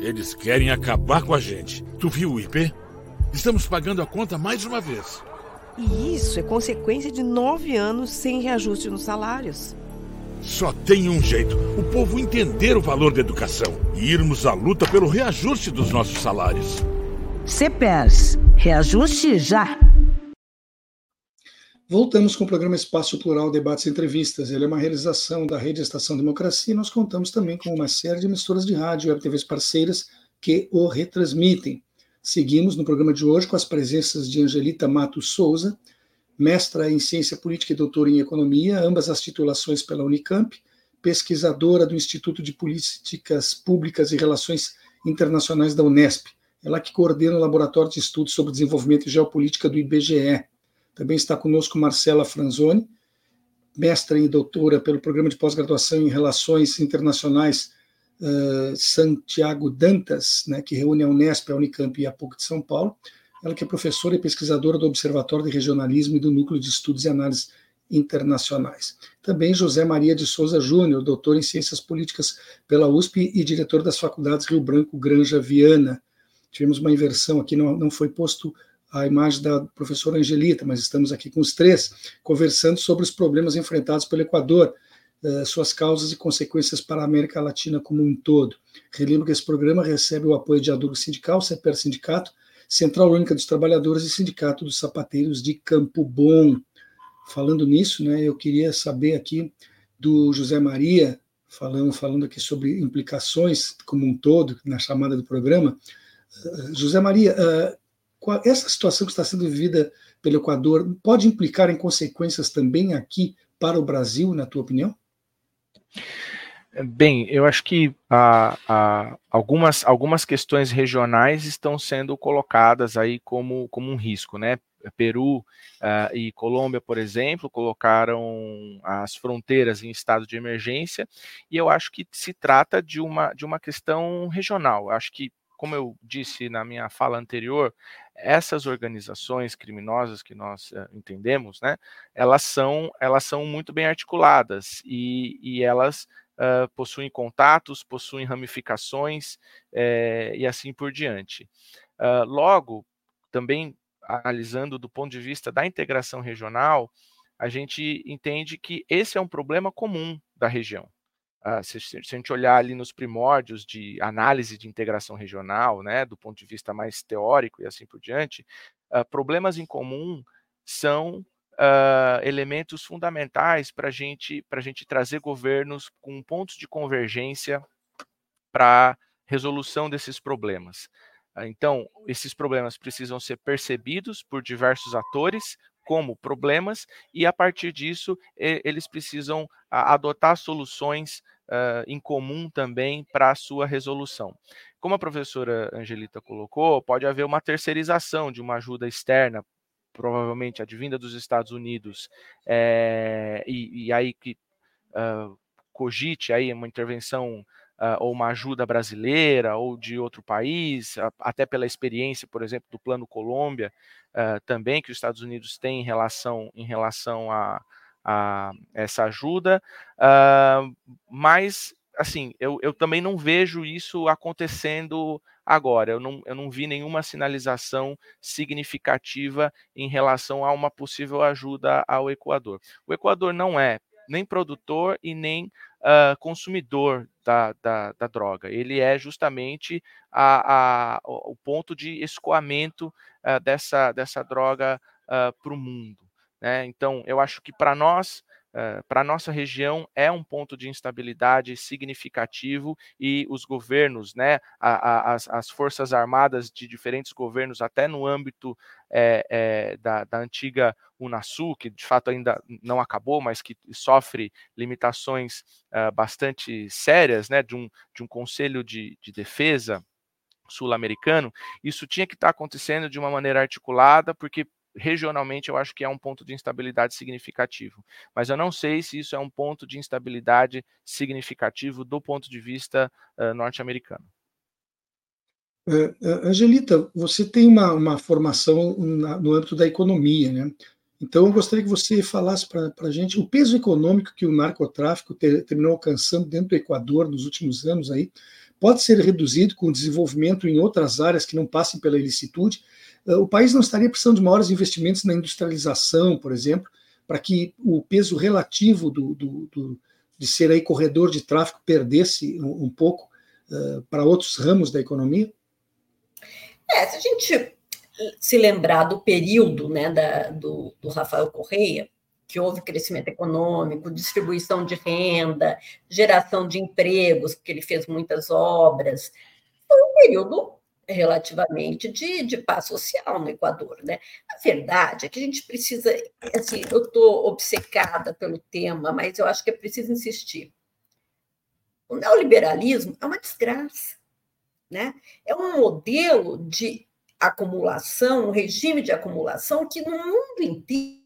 Eles querem acabar com a gente. Tu viu o IP? Estamos pagando a conta mais uma vez. E isso é consequência de nove anos sem reajuste nos salários. Só tem um jeito: o povo entender o valor da educação e irmos à luta pelo reajuste dos nossos salários. CPERS, reajuste já! Voltamos com o programa Espaço Plural Debates e Entrevistas. Ele é uma realização da Rede Estação Democracia e nós contamos também com uma série de emissoras de rádio e web TVs parceiras que o retransmitem. Seguimos no programa de hoje com as presenças de Angelita Matos Souza, mestra em Ciência Política e doutora em Economia, ambas as titulações pela Unicamp, pesquisadora do Instituto de Políticas Públicas e Relações Internacionais da Unesp. Ela que coordena o Laboratório de Estudos sobre Desenvolvimento e Geopolítica do IBGE. Também está conosco Marcela Franzoni, mestra e doutora pelo Programa de Pós-Graduação em Relações Internacionais uh, Santiago Dantas, né, que reúne a Unesp, a Unicamp e a PUC de São Paulo. Ela que é professora e pesquisadora do Observatório de Regionalismo e do Núcleo de Estudos e Análises Internacionais. Também José Maria de Souza Júnior, doutor em Ciências Políticas pela USP e diretor das Faculdades Rio Branco Granja Viana. Tivemos uma inversão aqui, não, não foi posto a imagem da professora Angelita, mas estamos aqui com os três, conversando sobre os problemas enfrentados pelo Equador, eh, suas causas e consequências para a América Latina como um todo. Relembro que esse programa recebe o apoio de Adulto Sindical, CEPER Sindicato, Central Única dos Trabalhadores e Sindicato dos Sapateiros de Campo Bom. Falando nisso, né, eu queria saber aqui do José Maria, falando, falando aqui sobre implicações como um todo, na chamada do programa. Uh, José Maria, uh, essa situação que está sendo vivida pelo Equador pode implicar em consequências também aqui para o Brasil, na tua opinião? Bem, eu acho que algumas, algumas questões regionais estão sendo colocadas aí como, como um risco, né? Peru ah, e Colômbia, por exemplo, colocaram as fronteiras em estado de emergência, e eu acho que se trata de uma, de uma questão regional. Eu acho que como eu disse na minha fala anterior, essas organizações criminosas que nós uh, entendemos, né, elas são, elas são muito bem articuladas e, e elas uh, possuem contatos, possuem ramificações é, e assim por diante. Uh, logo, também analisando do ponto de vista da integração regional, a gente entende que esse é um problema comum da região. Uh, se, se, a gente olhar ali nos primórdios de análise de integração regional, né, do ponto de vista mais teórico e assim por diante, uh, problemas em comum são uh, elementos fundamentais para gente, a gente trazer governos com pontos de convergência para resolução desses problemas. Então, esses problemas precisam ser percebidos por diversos atores, como problemas, e a partir disso eles precisam adotar soluções uh, em comum também para a sua resolução. Como a professora Angelita colocou, pode haver uma terceirização de uma ajuda externa, provavelmente advinda dos Estados Unidos, é, e, e, aí que uh, cogite aí uma intervenção uh, ou uma ajuda brasileira ou de outro país, até pela experiência, por exemplo, do Plano Colômbia, uh, também que os Estados Unidos têm em relação, em relação a, a essa ajuda, uh, mas assim, eu, eu também não vejo isso acontecendo agora. Eu não, eu não vi nenhuma sinalização significativa em relação a uma possível ajuda ao Equador. O Equador não é nem produtor e nem uh, consumidor da, da, da, droga. Ele é justamente a, a, o ponto de escoamento uh, dessa, dessa droga uh, para o mundo. Né? Então, eu acho que para nós Uh, para a nossa região é um ponto de instabilidade significativo e os governos, né, a, a, as, as, forças armadas de diferentes governos, até no âmbito é, é, da, da, antiga Unasul, que de fato ainda não acabou, mas que sofre limitações uh, bastante sérias, né, de um, de um conselho de, de defesa sul-americano, isso tinha que estar tá acontecendo de uma maneira articulada, porque regionalmente eu acho que é um ponto de instabilidade significativo. Mas eu não sei se isso é um ponto de instabilidade significativo do ponto de vista uh, norte-americano. Uh, Angelita, você tem uma, uma formação na, no âmbito da economia, né? Então, eu gostaria que você falasse para a gente o peso econômico que o narcotráfico ter, terminou alcançando dentro do Equador nos últimos anos aí, pode ser reduzido com o desenvolvimento em outras áreas que não passem pela ilicitude, o país não estaria precisando de maiores investimentos na industrialização, por exemplo, para que o peso relativo do, do, do, de ser aí corredor de tráfego perdesse um, um pouco uh, para outros ramos da economia? É, se a gente se lembrar do período né, da, do, do Rafael Correia, que houve crescimento econômico, distribuição de renda, geração de empregos, porque ele fez muitas obras, foi um período relativamente de, de paz social no Equador. Né? A verdade é que a gente precisa, assim, eu estou obcecada pelo tema, mas eu acho que é preciso insistir. O neoliberalismo é uma desgraça. Né? É um modelo de acumulação, um regime de acumulação que no mundo inteiro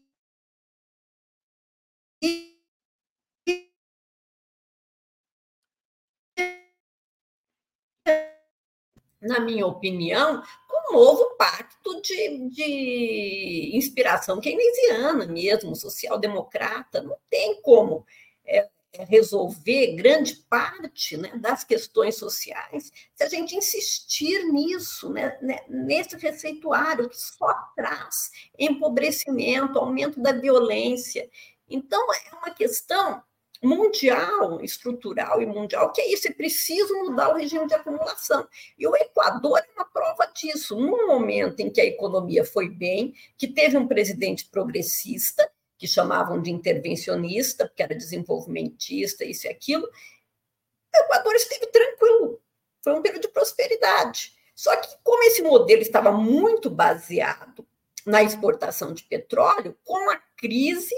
na minha opinião, com um novo pacto de, de inspiração keynesiana mesmo, social-democrata. Não tem como é, é, resolver grande parte né, das questões sociais se a gente insistir nisso, né, né, nesse receituário que só traz empobrecimento, aumento da violência. Então, é uma questão mundial, estrutural e mundial, que é isso, é preciso mudar o regime de acumulação. E o Equador é uma prova disso. Num momento em que a economia foi bem, que teve um presidente progressista, que chamavam de intervencionista, porque era desenvolvimentista, isso e aquilo, o Equador esteve tranquilo. Foi um período de prosperidade. Só que, como esse modelo estava muito baseado na exportação de petróleo, com a crise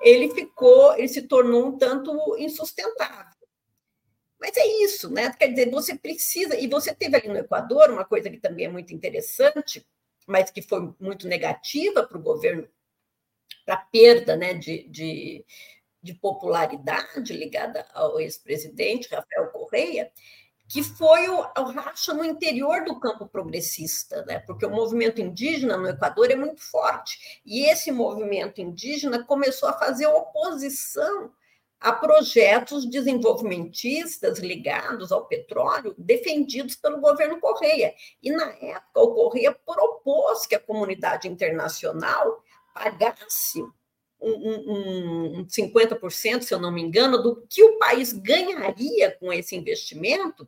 ele ficou, ele se tornou um tanto insustentável. Mas é isso, né? Quer dizer, você precisa, e você teve ali no Equador uma coisa que também é muito interessante, mas que foi muito negativa para o governo, para a perda né, de, de, de popularidade ligada ao ex-presidente Rafael Correia, que foi o, o racha no interior do campo progressista, né? porque o movimento indígena no Equador é muito forte. E esse movimento indígena começou a fazer oposição a projetos desenvolvimentistas ligados ao petróleo defendidos pelo governo Correia. E, na época, o Correia propôs que a comunidade internacional pagasse um, um, um 50%, se eu não me engano, do que o país ganharia com esse investimento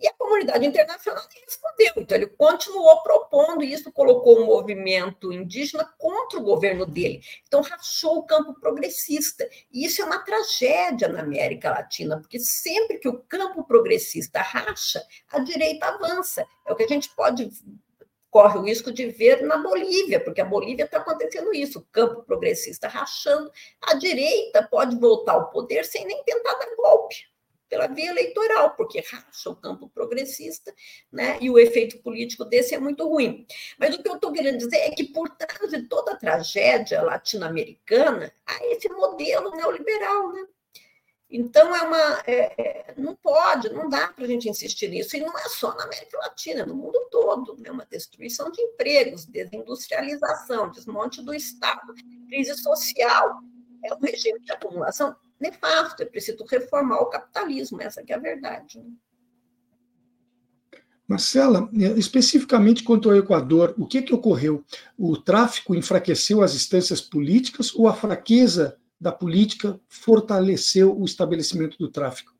e a comunidade internacional respondeu. Então, ele continuou propondo, isso colocou o um movimento indígena contra o governo dele. Então, rachou o campo progressista. E isso é uma tragédia na América Latina, porque sempre que o campo progressista racha, a direita avança. É o que a gente pode corre o risco de ver na Bolívia, porque a Bolívia está acontecendo isso, o campo progressista rachando, a direita pode voltar ao poder sem nem tentar dar golpe pela via eleitoral, porque racha o campo progressista, né? E o efeito político desse é muito ruim. Mas o que eu estou querendo dizer é que por trás de toda a tragédia latino-americana há esse modelo neoliberal, né? Então, é uma, é, é não pode, não dá para a gente insistir nisso, e não é só na América Latina, é no mundo todo, né? uma destruição de empregos, desindustrialização, desmonte do Estado, crise social, é um regime de acumulação nefasto, é preciso reformar o capitalismo, essa que é a verdade. Né? Marcela, especificamente quanto ao Equador, o que, que ocorreu? O tráfico enfraqueceu as instâncias políticas ou a fraqueza da política fortaleceu o estabelecimento do tráfico?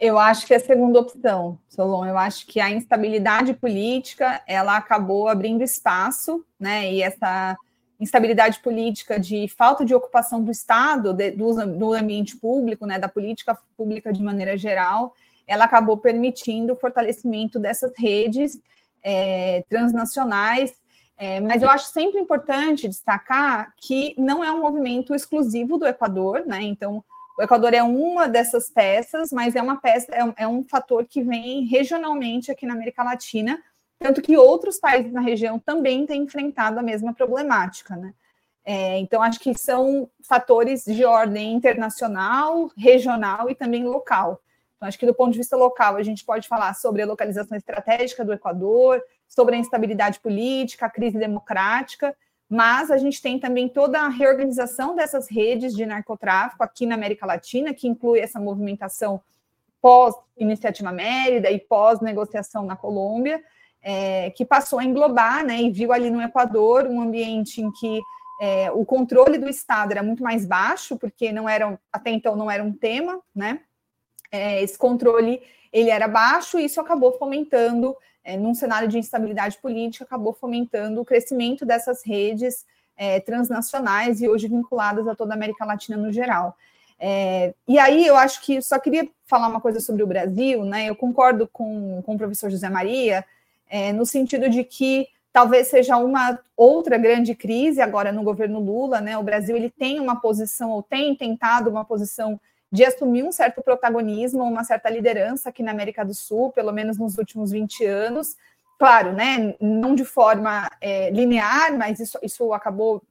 Eu acho que é a segunda opção, Solon. Eu acho que a instabilidade política ela acabou abrindo espaço, né? E essa instabilidade política de falta de ocupação do Estado, de, do, do ambiente público, né? Da política pública de maneira geral, ela acabou permitindo o fortalecimento dessas redes é, transnacionais. É, mas eu acho sempre importante destacar que não é um movimento exclusivo do Equador, né? Então, o Equador é uma dessas peças, mas é uma peça, é, é um fator que vem regionalmente aqui na América Latina, tanto que outros países na região também têm enfrentado a mesma problemática, né? É, então, acho que são fatores de ordem internacional, regional e também local. Então, acho que do ponto de vista local, a gente pode falar sobre a localização estratégica do Equador, sobre a instabilidade política, a crise democrática, mas a gente tem também toda a reorganização dessas redes de narcotráfico aqui na América Latina, que inclui essa movimentação pós-iniciativa Mérida e pós-negociação na Colômbia, é, que passou a englobar, né, e viu ali no Equador um ambiente em que é, o controle do Estado era muito mais baixo, porque não era, até então não era um tema, né, é, esse controle ele era baixo e isso acabou fomentando, é, num cenário de instabilidade política, acabou fomentando o crescimento dessas redes é, transnacionais e hoje vinculadas a toda a América Latina no geral. É, e aí eu acho que só queria falar uma coisa sobre o Brasil, né? Eu concordo com, com o professor José Maria, é, no sentido de que talvez seja uma outra grande crise agora no governo Lula, né? O Brasil ele tem uma posição, ou tem tentado uma posição de assumir um certo protagonismo, uma certa liderança aqui na América do Sul, pelo menos nos últimos 20 anos. Claro, né, não de forma é, linear, mas isso, isso acabou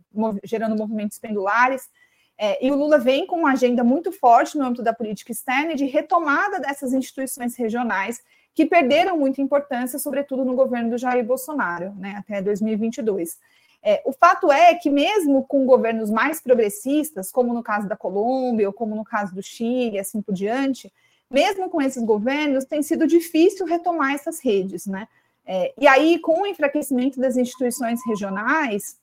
gerando movimentos pendulares. É, e o Lula vem com uma agenda muito forte no âmbito da política externa e de retomada dessas instituições regionais que perderam muita importância, sobretudo no governo do Jair Bolsonaro, né, até 2022. É, o fato é que, mesmo com governos mais progressistas, como no caso da Colômbia, ou como no caso do Chile, assim por diante, mesmo com esses governos, tem sido difícil retomar essas redes, né? É, e aí, com o enfraquecimento das instituições regionais,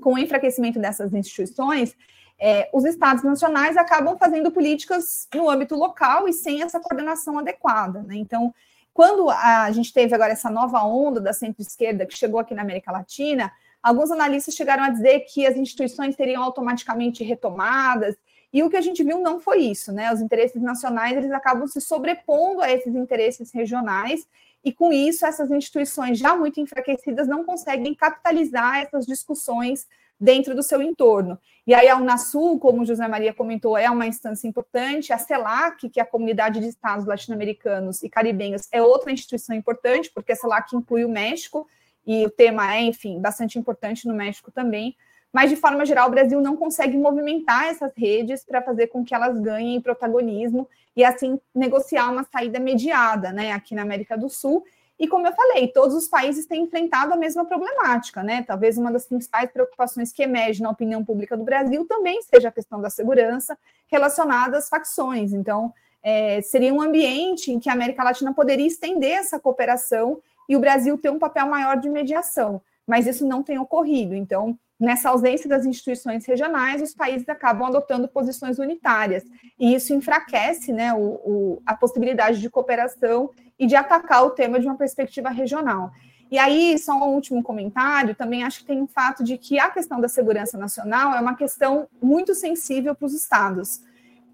com o enfraquecimento dessas instituições, é, os estados nacionais acabam fazendo políticas no âmbito local e sem essa coordenação adequada. Né? Então, quando a gente teve agora essa nova onda da centro-esquerda que chegou aqui na América Latina, Alguns analistas chegaram a dizer que as instituições seriam automaticamente retomadas, e o que a gente viu não foi isso, né? Os interesses nacionais eles acabam se sobrepondo a esses interesses regionais, e com isso essas instituições já muito enfraquecidas não conseguem capitalizar essas discussões dentro do seu entorno. E aí a Unasul, como José Maria comentou, é uma instância importante, a CELAC, que é a Comunidade de Estados Latino-Americanos e Caribenhos, é outra instituição importante, porque a CELAC inclui o México, e o tema é, enfim, bastante importante no México também. Mas, de forma geral, o Brasil não consegue movimentar essas redes para fazer com que elas ganhem protagonismo e, assim, negociar uma saída mediada né, aqui na América do Sul. E, como eu falei, todos os países têm enfrentado a mesma problemática, né? Talvez uma das principais preocupações que emerge na opinião pública do Brasil também seja a questão da segurança relacionada às facções. Então, é, seria um ambiente em que a América Latina poderia estender essa cooperação e o Brasil ter um papel maior de mediação, mas isso não tem ocorrido. Então, nessa ausência das instituições regionais, os países acabam adotando posições unitárias, e isso enfraquece né, o, o, a possibilidade de cooperação e de atacar o tema de uma perspectiva regional. E aí, só um último comentário, também acho que tem um fato de que a questão da segurança nacional é uma questão muito sensível para os estados.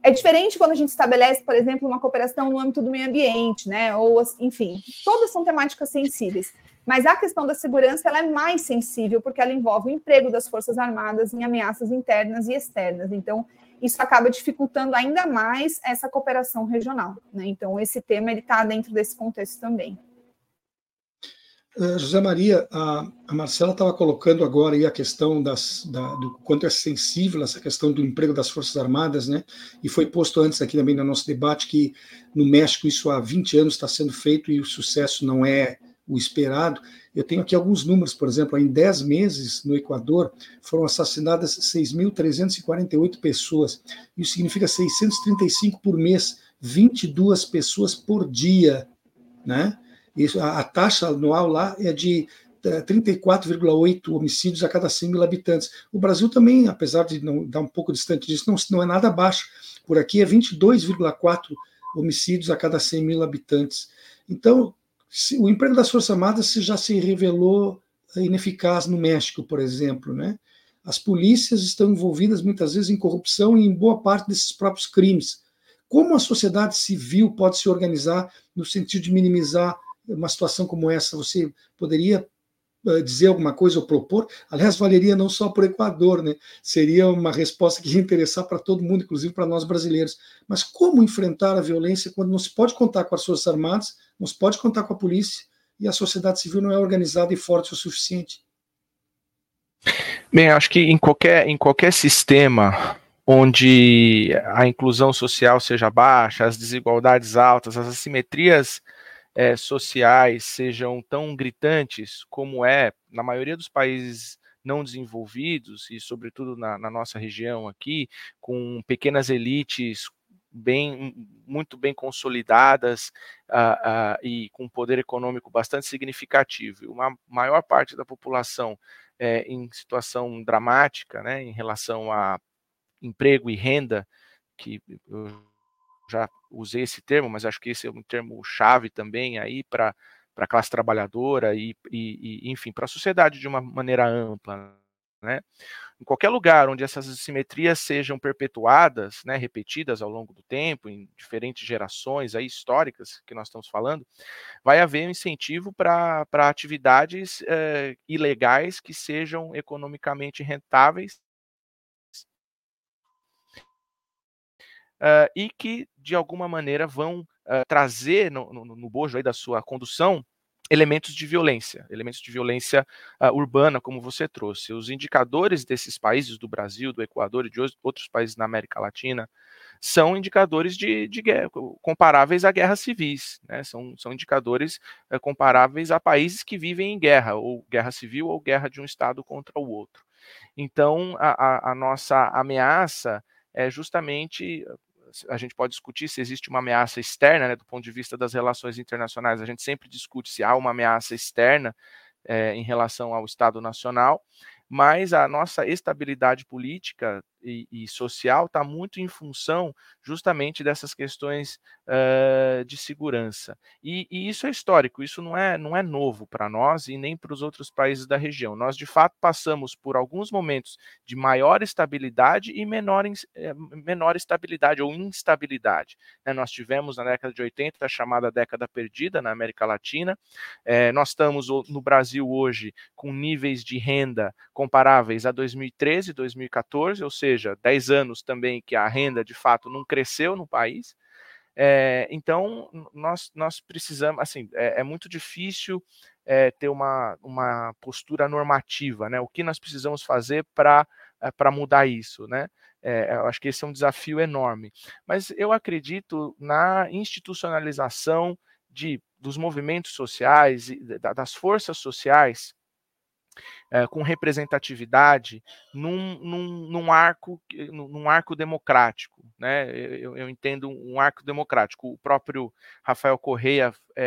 É diferente quando a gente estabelece, por exemplo, uma cooperação no âmbito do meio ambiente, né? Ou, enfim, todas são temáticas sensíveis. Mas a questão da segurança ela é mais sensível porque ela envolve o emprego das Forças Armadas em ameaças internas e externas. Então, isso acaba dificultando ainda mais essa cooperação regional. Né? Então, esse tema está dentro desse contexto também. Uh, José Maria, a, a Marcela estava colocando agora aí a questão das, da, do quanto é sensível essa questão do emprego das Forças Armadas, né? E foi posto antes aqui também no nosso debate que no México isso há 20 anos está sendo feito e o sucesso não é o esperado. Eu tenho aqui alguns números, por exemplo, em 10 meses no Equador foram assassinadas 6.348 pessoas. Isso significa 635 por mês, 22 pessoas por dia, né? Isso, a, a taxa anual lá é de 34,8 é, homicídios a cada 100 mil habitantes. O Brasil também, apesar de não dar um pouco distante disso, não, não é nada baixo. Por aqui é 22,4 homicídios a cada 100 mil habitantes. Então, se, o emprego das Forças Armadas já se revelou ineficaz no México, por exemplo. Né? As polícias estão envolvidas muitas vezes em corrupção e em boa parte desses próprios crimes. Como a sociedade civil pode se organizar no sentido de minimizar uma situação como essa, você poderia uh, dizer alguma coisa ou propor? Aliás, valeria não só para o Equador, né? Seria uma resposta que ia interessar para todo mundo, inclusive para nós brasileiros. Mas como enfrentar a violência quando não se pode contar com as Forças Armadas, se pode contar com a polícia e a sociedade civil não é organizada e forte o suficiente? Bem, acho que em qualquer, em qualquer sistema onde a inclusão social seja baixa, as desigualdades altas, as assimetrias é, sociais sejam tão gritantes como é na maioria dos países não desenvolvidos e sobretudo na, na nossa região aqui, com pequenas elites bem muito bem consolidadas uh, uh, e com poder econômico bastante significativo. Uma maior parte da população é, em situação dramática, né, em relação a emprego e renda, que eu já usei esse termo, mas acho que esse é um termo chave também aí para para a classe trabalhadora e, e, e enfim, para a sociedade de uma maneira ampla, né? Em qualquer lugar onde essas assimetrias sejam perpetuadas, né, repetidas ao longo do tempo, em diferentes gerações aí históricas que nós estamos falando, vai haver um incentivo para atividades eh, ilegais que sejam economicamente rentáveis uh, e que, de alguma maneira, vão uh, trazer no, no, no, bojo da sua condução elementos de violência, elementos de violência uh, urbana, como você trouxe. Os indicadores desses países, do Brasil, do Equador e de outros países na América Latina, são indicadores de, de guerra, comparáveis a guerras civis, né? são, são indicadores uh, comparáveis a países que vivem em guerra, ou guerra civil, ou guerra de um Estado contra o outro. Então, a, a, a nossa ameaça é justamente a gente pode discutir se existe uma ameaça externa, né, do ponto de vista das relações internacionais, a gente sempre discute se há uma ameaça externa é, em relação ao Estado Nacional, mas a nossa estabilidade política e, e social está muito em função justamente dessas questões uh, de segurança. E, e, isso é histórico, isso não é, não é novo para nós e nem para os outros países da região. Nós, de fato, passamos por alguns momentos de maior estabilidade e menor, eh, menor estabilidade ou instabilidade. Né? Nós tivemos na década de 80 a chamada década perdida na América Latina. É, nós estamos no Brasil hoje com níveis de renda comparáveis a 2013, 2014, ou seja, seja, 10 anos também que a renda de fato não cresceu no país. É, então, nós, nós precisamos, assim, é, é muito difícil é, ter uma, uma postura normativa, né? O que nós precisamos fazer para para mudar isso, né? É, eu acho que esse é um desafio enorme. Mas eu acredito na institucionalização de, dos movimentos sociais, das forças sociais é, com representatividade num, num, num, arco, num arco democrático. Né? Eu, eu, entendo um arco democrático. O próprio Rafael Correia é,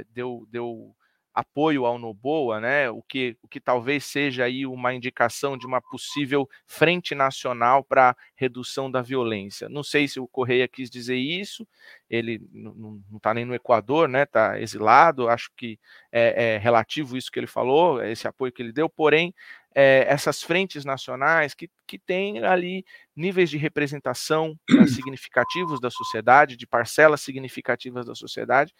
é, deu, deu apoio ao Noboa, né, o que, o que talvez seja aí uma indicação de uma possível frente nacional para redução da violência. Não sei se o Correia quis dizer isso, ele não está nem no Equador, né, está exilado, acho que é, é relativo isso que ele falou, esse apoio que ele deu, porém, é, essas frentes nacionais que, que têm ali níveis de representação né, significativos da sociedade, de parcelas significativas da sociedade,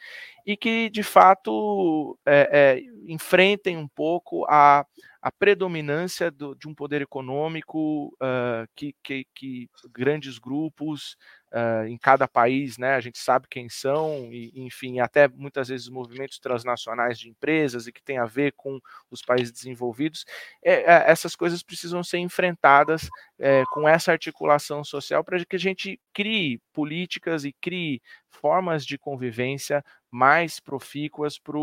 e que, de fato, é, é, enfrentem um pouco a, a predominância do, de um poder econômico uh, que, que, que, grandes grupos uh, em cada país, né? A gente sabe quem são, e, enfim, até muitas vezes movimentos transnacionais de empresas e que tem a ver com os países desenvolvidos. É, é, essas coisas precisam ser enfrentadas é, com essa articulação social para que a gente crie políticas e crie formas de convivência mais profícuas para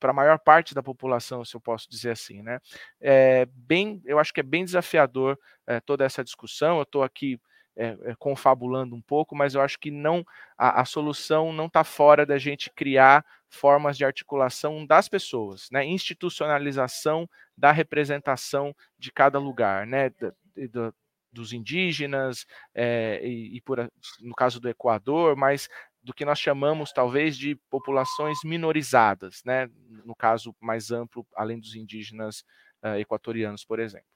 para a maior parte da população, se eu posso dizer assim, né? É bem, eu acho que é bem desafiador é, toda essa discussão. Eu estou aqui é, é, confabulando um pouco, mas eu acho que não a, a solução não está fora da gente criar formas de articulação das pessoas, né? Institucionalização da representação de cada lugar, né? Da, da, dos indígenas é, e, e por, no caso do Equador, mas do que nós chamamos talvez de populações minorizadas, né? no caso mais amplo, além dos indígenas uh, equatorianos, por exemplo.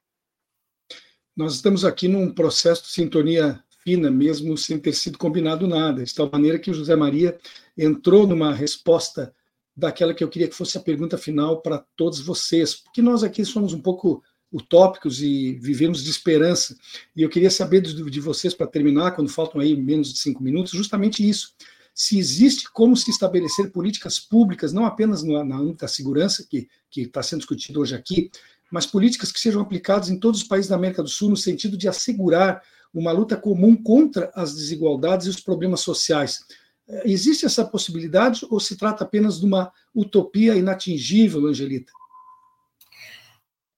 Nós estamos aqui num processo de sintonia fina, mesmo sem ter sido combinado nada, de tal maneira que o José Maria entrou numa resposta daquela que eu queria que fosse a pergunta final para todos vocês, porque nós aqui somos um pouco utópicos e vivemos de esperança. E eu queria saber de, de vocês, para terminar, quando faltam aí menos de cinco minutos, justamente isso se existe como se estabelecer políticas públicas, não apenas na, âmbito da segurança, que está sendo discutido hoje aqui, mas políticas que sejam aplicadas em todos os países da América do Sul, no sentido de assegurar uma luta comum contra as desigualdades e os problemas sociais. É, existe essa possibilidade ou se trata apenas de uma utopia inatingível, Angelita?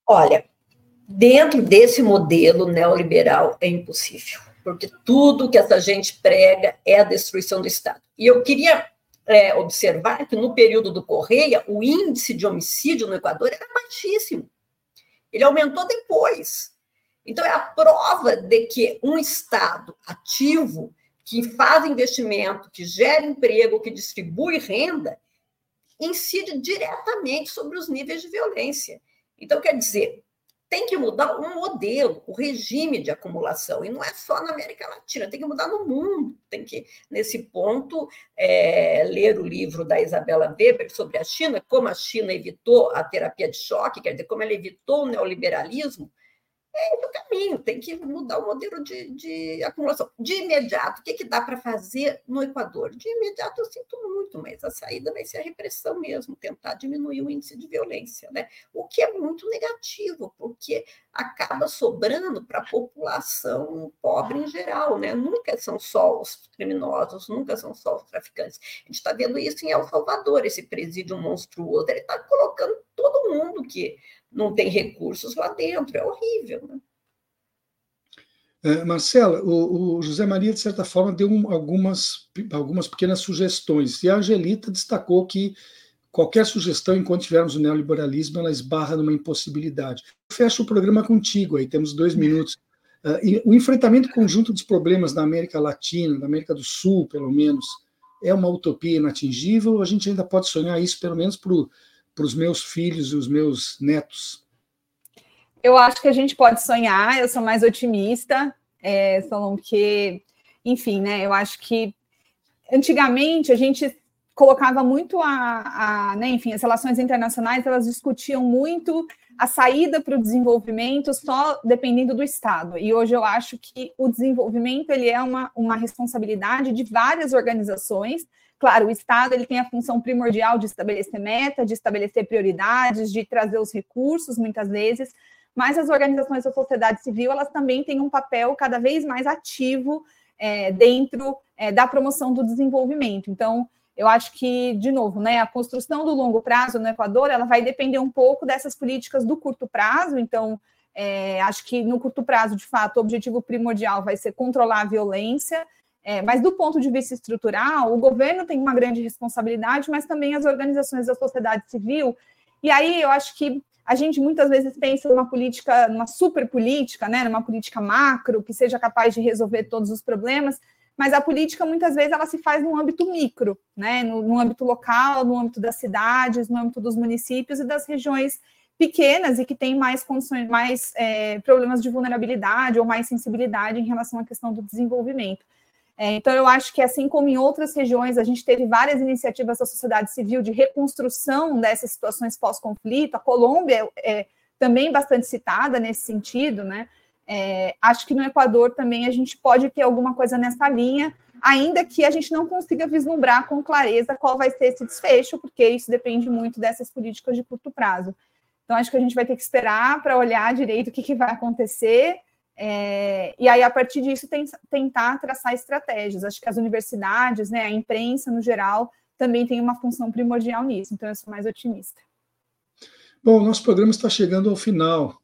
Olha, dentro desse modelo neoliberal é impossível porque tudo que essa gente prega é a destruição do Estado. E eu queria é, observar que no período do Correia, o índice de homicídio no Equador era baixíssimo. Ele aumentou depois. Então, é a prova de que um Estado ativo, que faz investimento, que gera emprego, que distribui renda, incide diretamente sobre os níveis de violência. Então, quer dizer, tem que mudar o modelo, o regime de acumulação, e não é só na América Latina, tem que mudar no mundo. Tem que, nesse ponto, é, ler o livro da Isabela Weber sobre a China, como a China evitou a terapia de choque, quer dizer, como ela evitou o neoliberalismo, é o caminho, tem que mudar o modelo de, de acumulação. De imediato, o que, que dá para fazer no Equador? De imediato, eu sinto muito, mas a saída vai ser a repressão mesmo, tentar diminuir o índice de violência, né? O que é muito negativo, porque acaba sobrando para a população pobre em geral, né? Nunca são só os criminosos, nunca são só os traficantes. A gente está vendo isso em El Salvador, esse presídio monstruoso, ele está colocando todo mundo que não tem recursos lá dentro, é horrível. Né? É, Marcela, o, o, José Maria, de certa forma, deu um, algumas, algumas pequenas sugestões, e a Angelita destacou que qualquer sugestão, enquanto tivermos o neoliberalismo, ela esbarra numa impossibilidade. Fecho o programa contigo, aí temos dois minutos. Uh, o enfrentamento conjunto dos problemas da América Latina, da América do Sul, pelo menos, é uma utopia inatingível, ou a gente ainda pode sonhar isso, pelo menos para o para os meus filhos e os meus netos? Eu acho que a gente pode sonhar, eu sou mais otimista, é, que, enfim, né, eu acho que antigamente a gente colocava muito a, a né, enfim, as relações internacionais, elas discutiam muito a saída para o desenvolvimento só dependendo do Estado. E hoje eu acho que o desenvolvimento ele é uma, uma responsabilidade de várias organizações, Claro, o Estado ele tem a função primordial de estabelecer meta, de estabelecer prioridades, de trazer os recursos, muitas vezes, mas as organizações da sociedade civil elas também têm um papel cada vez mais ativo é, dentro é, da promoção do desenvolvimento. Então, eu acho que, de novo, né, a construção do longo prazo no Equador ela vai depender um pouco dessas políticas do curto prazo. Então, é, acho que no curto prazo, de fato, o objetivo primordial vai ser controlar a violência é, mas do ponto de vista estrutural, o governo tem uma grande responsabilidade, mas também as organizações da sociedade civil. E aí eu acho que a gente muitas vezes pensa numa política, numa super política, né, numa política macro que seja capaz de resolver todos os problemas, mas a política muitas vezes ela se faz no âmbito micro, né, no, no âmbito local, no âmbito das cidades, no âmbito dos municípios e das regiões pequenas e que têm mais condições, mais é, problemas de vulnerabilidade ou mais sensibilidade em relação à questão do desenvolvimento. É, então, eu acho que, assim como em outras regiões, a gente teve várias iniciativas da sociedade civil de reconstrução dessas situações pós-conflito. A Colômbia é, é também bastante citada nesse sentido, né? É, acho que no Equador também a gente pode ter alguma coisa nessa linha, ainda que a gente não consiga vislumbrar com clareza qual vai ser esse desfecho, porque isso depende muito dessas políticas de curto prazo. Então, acho que a gente vai ter que esperar para olhar direito o que, que vai acontecer, é, e aí, a partir disso, tem, tentar traçar estratégias. Acho que as universidades, né, a imprensa no geral, também tem uma função primordial nisso, então eu sou mais otimista. Bom, nosso programa está chegando ao final.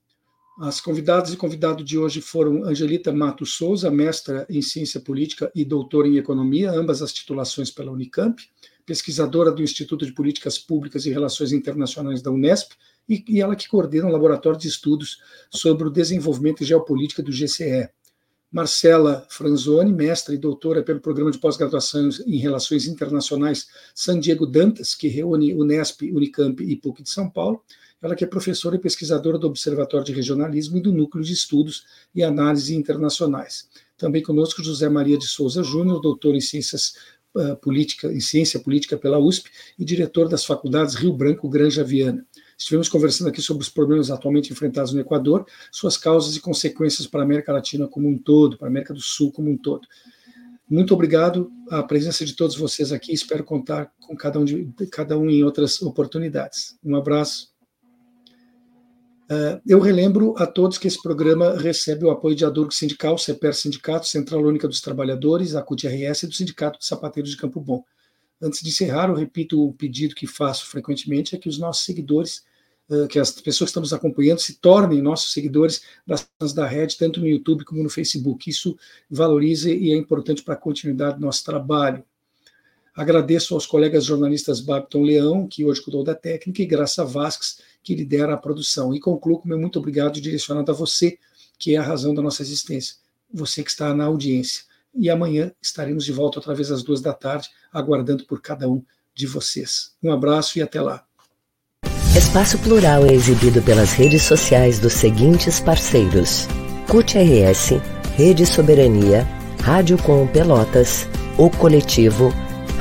As convidadas e convidado de hoje foram Angelita Matos Souza, mestra em Ciência Política e doutora em Economia, ambas as titulações pela Unicamp, pesquisadora do Instituto de Políticas Públicas e Relações Internacionais da Unesp, e, e ela que coordena um laboratório de estudos sobre o desenvolvimento e geopolítica do GCE. Marcela Franzoni, mestra e doutora pelo Programa de Pós-Graduação em Relações Internacionais San Diego Dantas, que reúne Unesp, Unicamp e PUC de São Paulo, ela que é professora e pesquisadora do Observatório de Regionalismo e do Núcleo de Estudos e Análise Internacionais. Também conosco José Maria de Souza Júnior, doutor em Ciências Política, em Ciência Política pela USP e diretor das Faculdades Rio Branco Granja Viana. Estivemos conversando aqui sobre os problemas atualmente enfrentados no Equador, suas causas e consequências para a América Latina como um todo, para a América do Sul como um todo. Muito obrigado à presença de todos vocês aqui. Espero contar com cada um, de, cada um em outras oportunidades. Um abraço eu relembro a todos que esse programa recebe o apoio de Adurgo Sindical, CEPER Sindicato, Central Única dos Trabalhadores, a CUT-RS e do Sindicato de Sapateiros de Campo Bom. Antes de encerrar, eu repito o pedido que faço frequentemente, é que os nossos seguidores, uh, que as pessoas que estão nos acompanhando, se tornem nossos seguidores das da rede, tanto no YouTube como no Facebook. Isso valoriza e é importante para a continuidade do nosso trabalho. Agradeço aos colegas jornalistas Babton Leão, que hoje cuidou da técnica, e Graça Vasques, que lidera a produção. E concluo com meu muito obrigado direcionado a você, que é a razão da nossa existência, você que está na audiência. E amanhã estaremos de volta outra vez às duas da tarde, aguardando por cada um de vocês. Um abraço e até lá. Espaço Plural é exibido pelas redes sociais dos seguintes parceiros: CUT-RS, Rede Soberania, Rádio Com Pelotas, O Coletivo,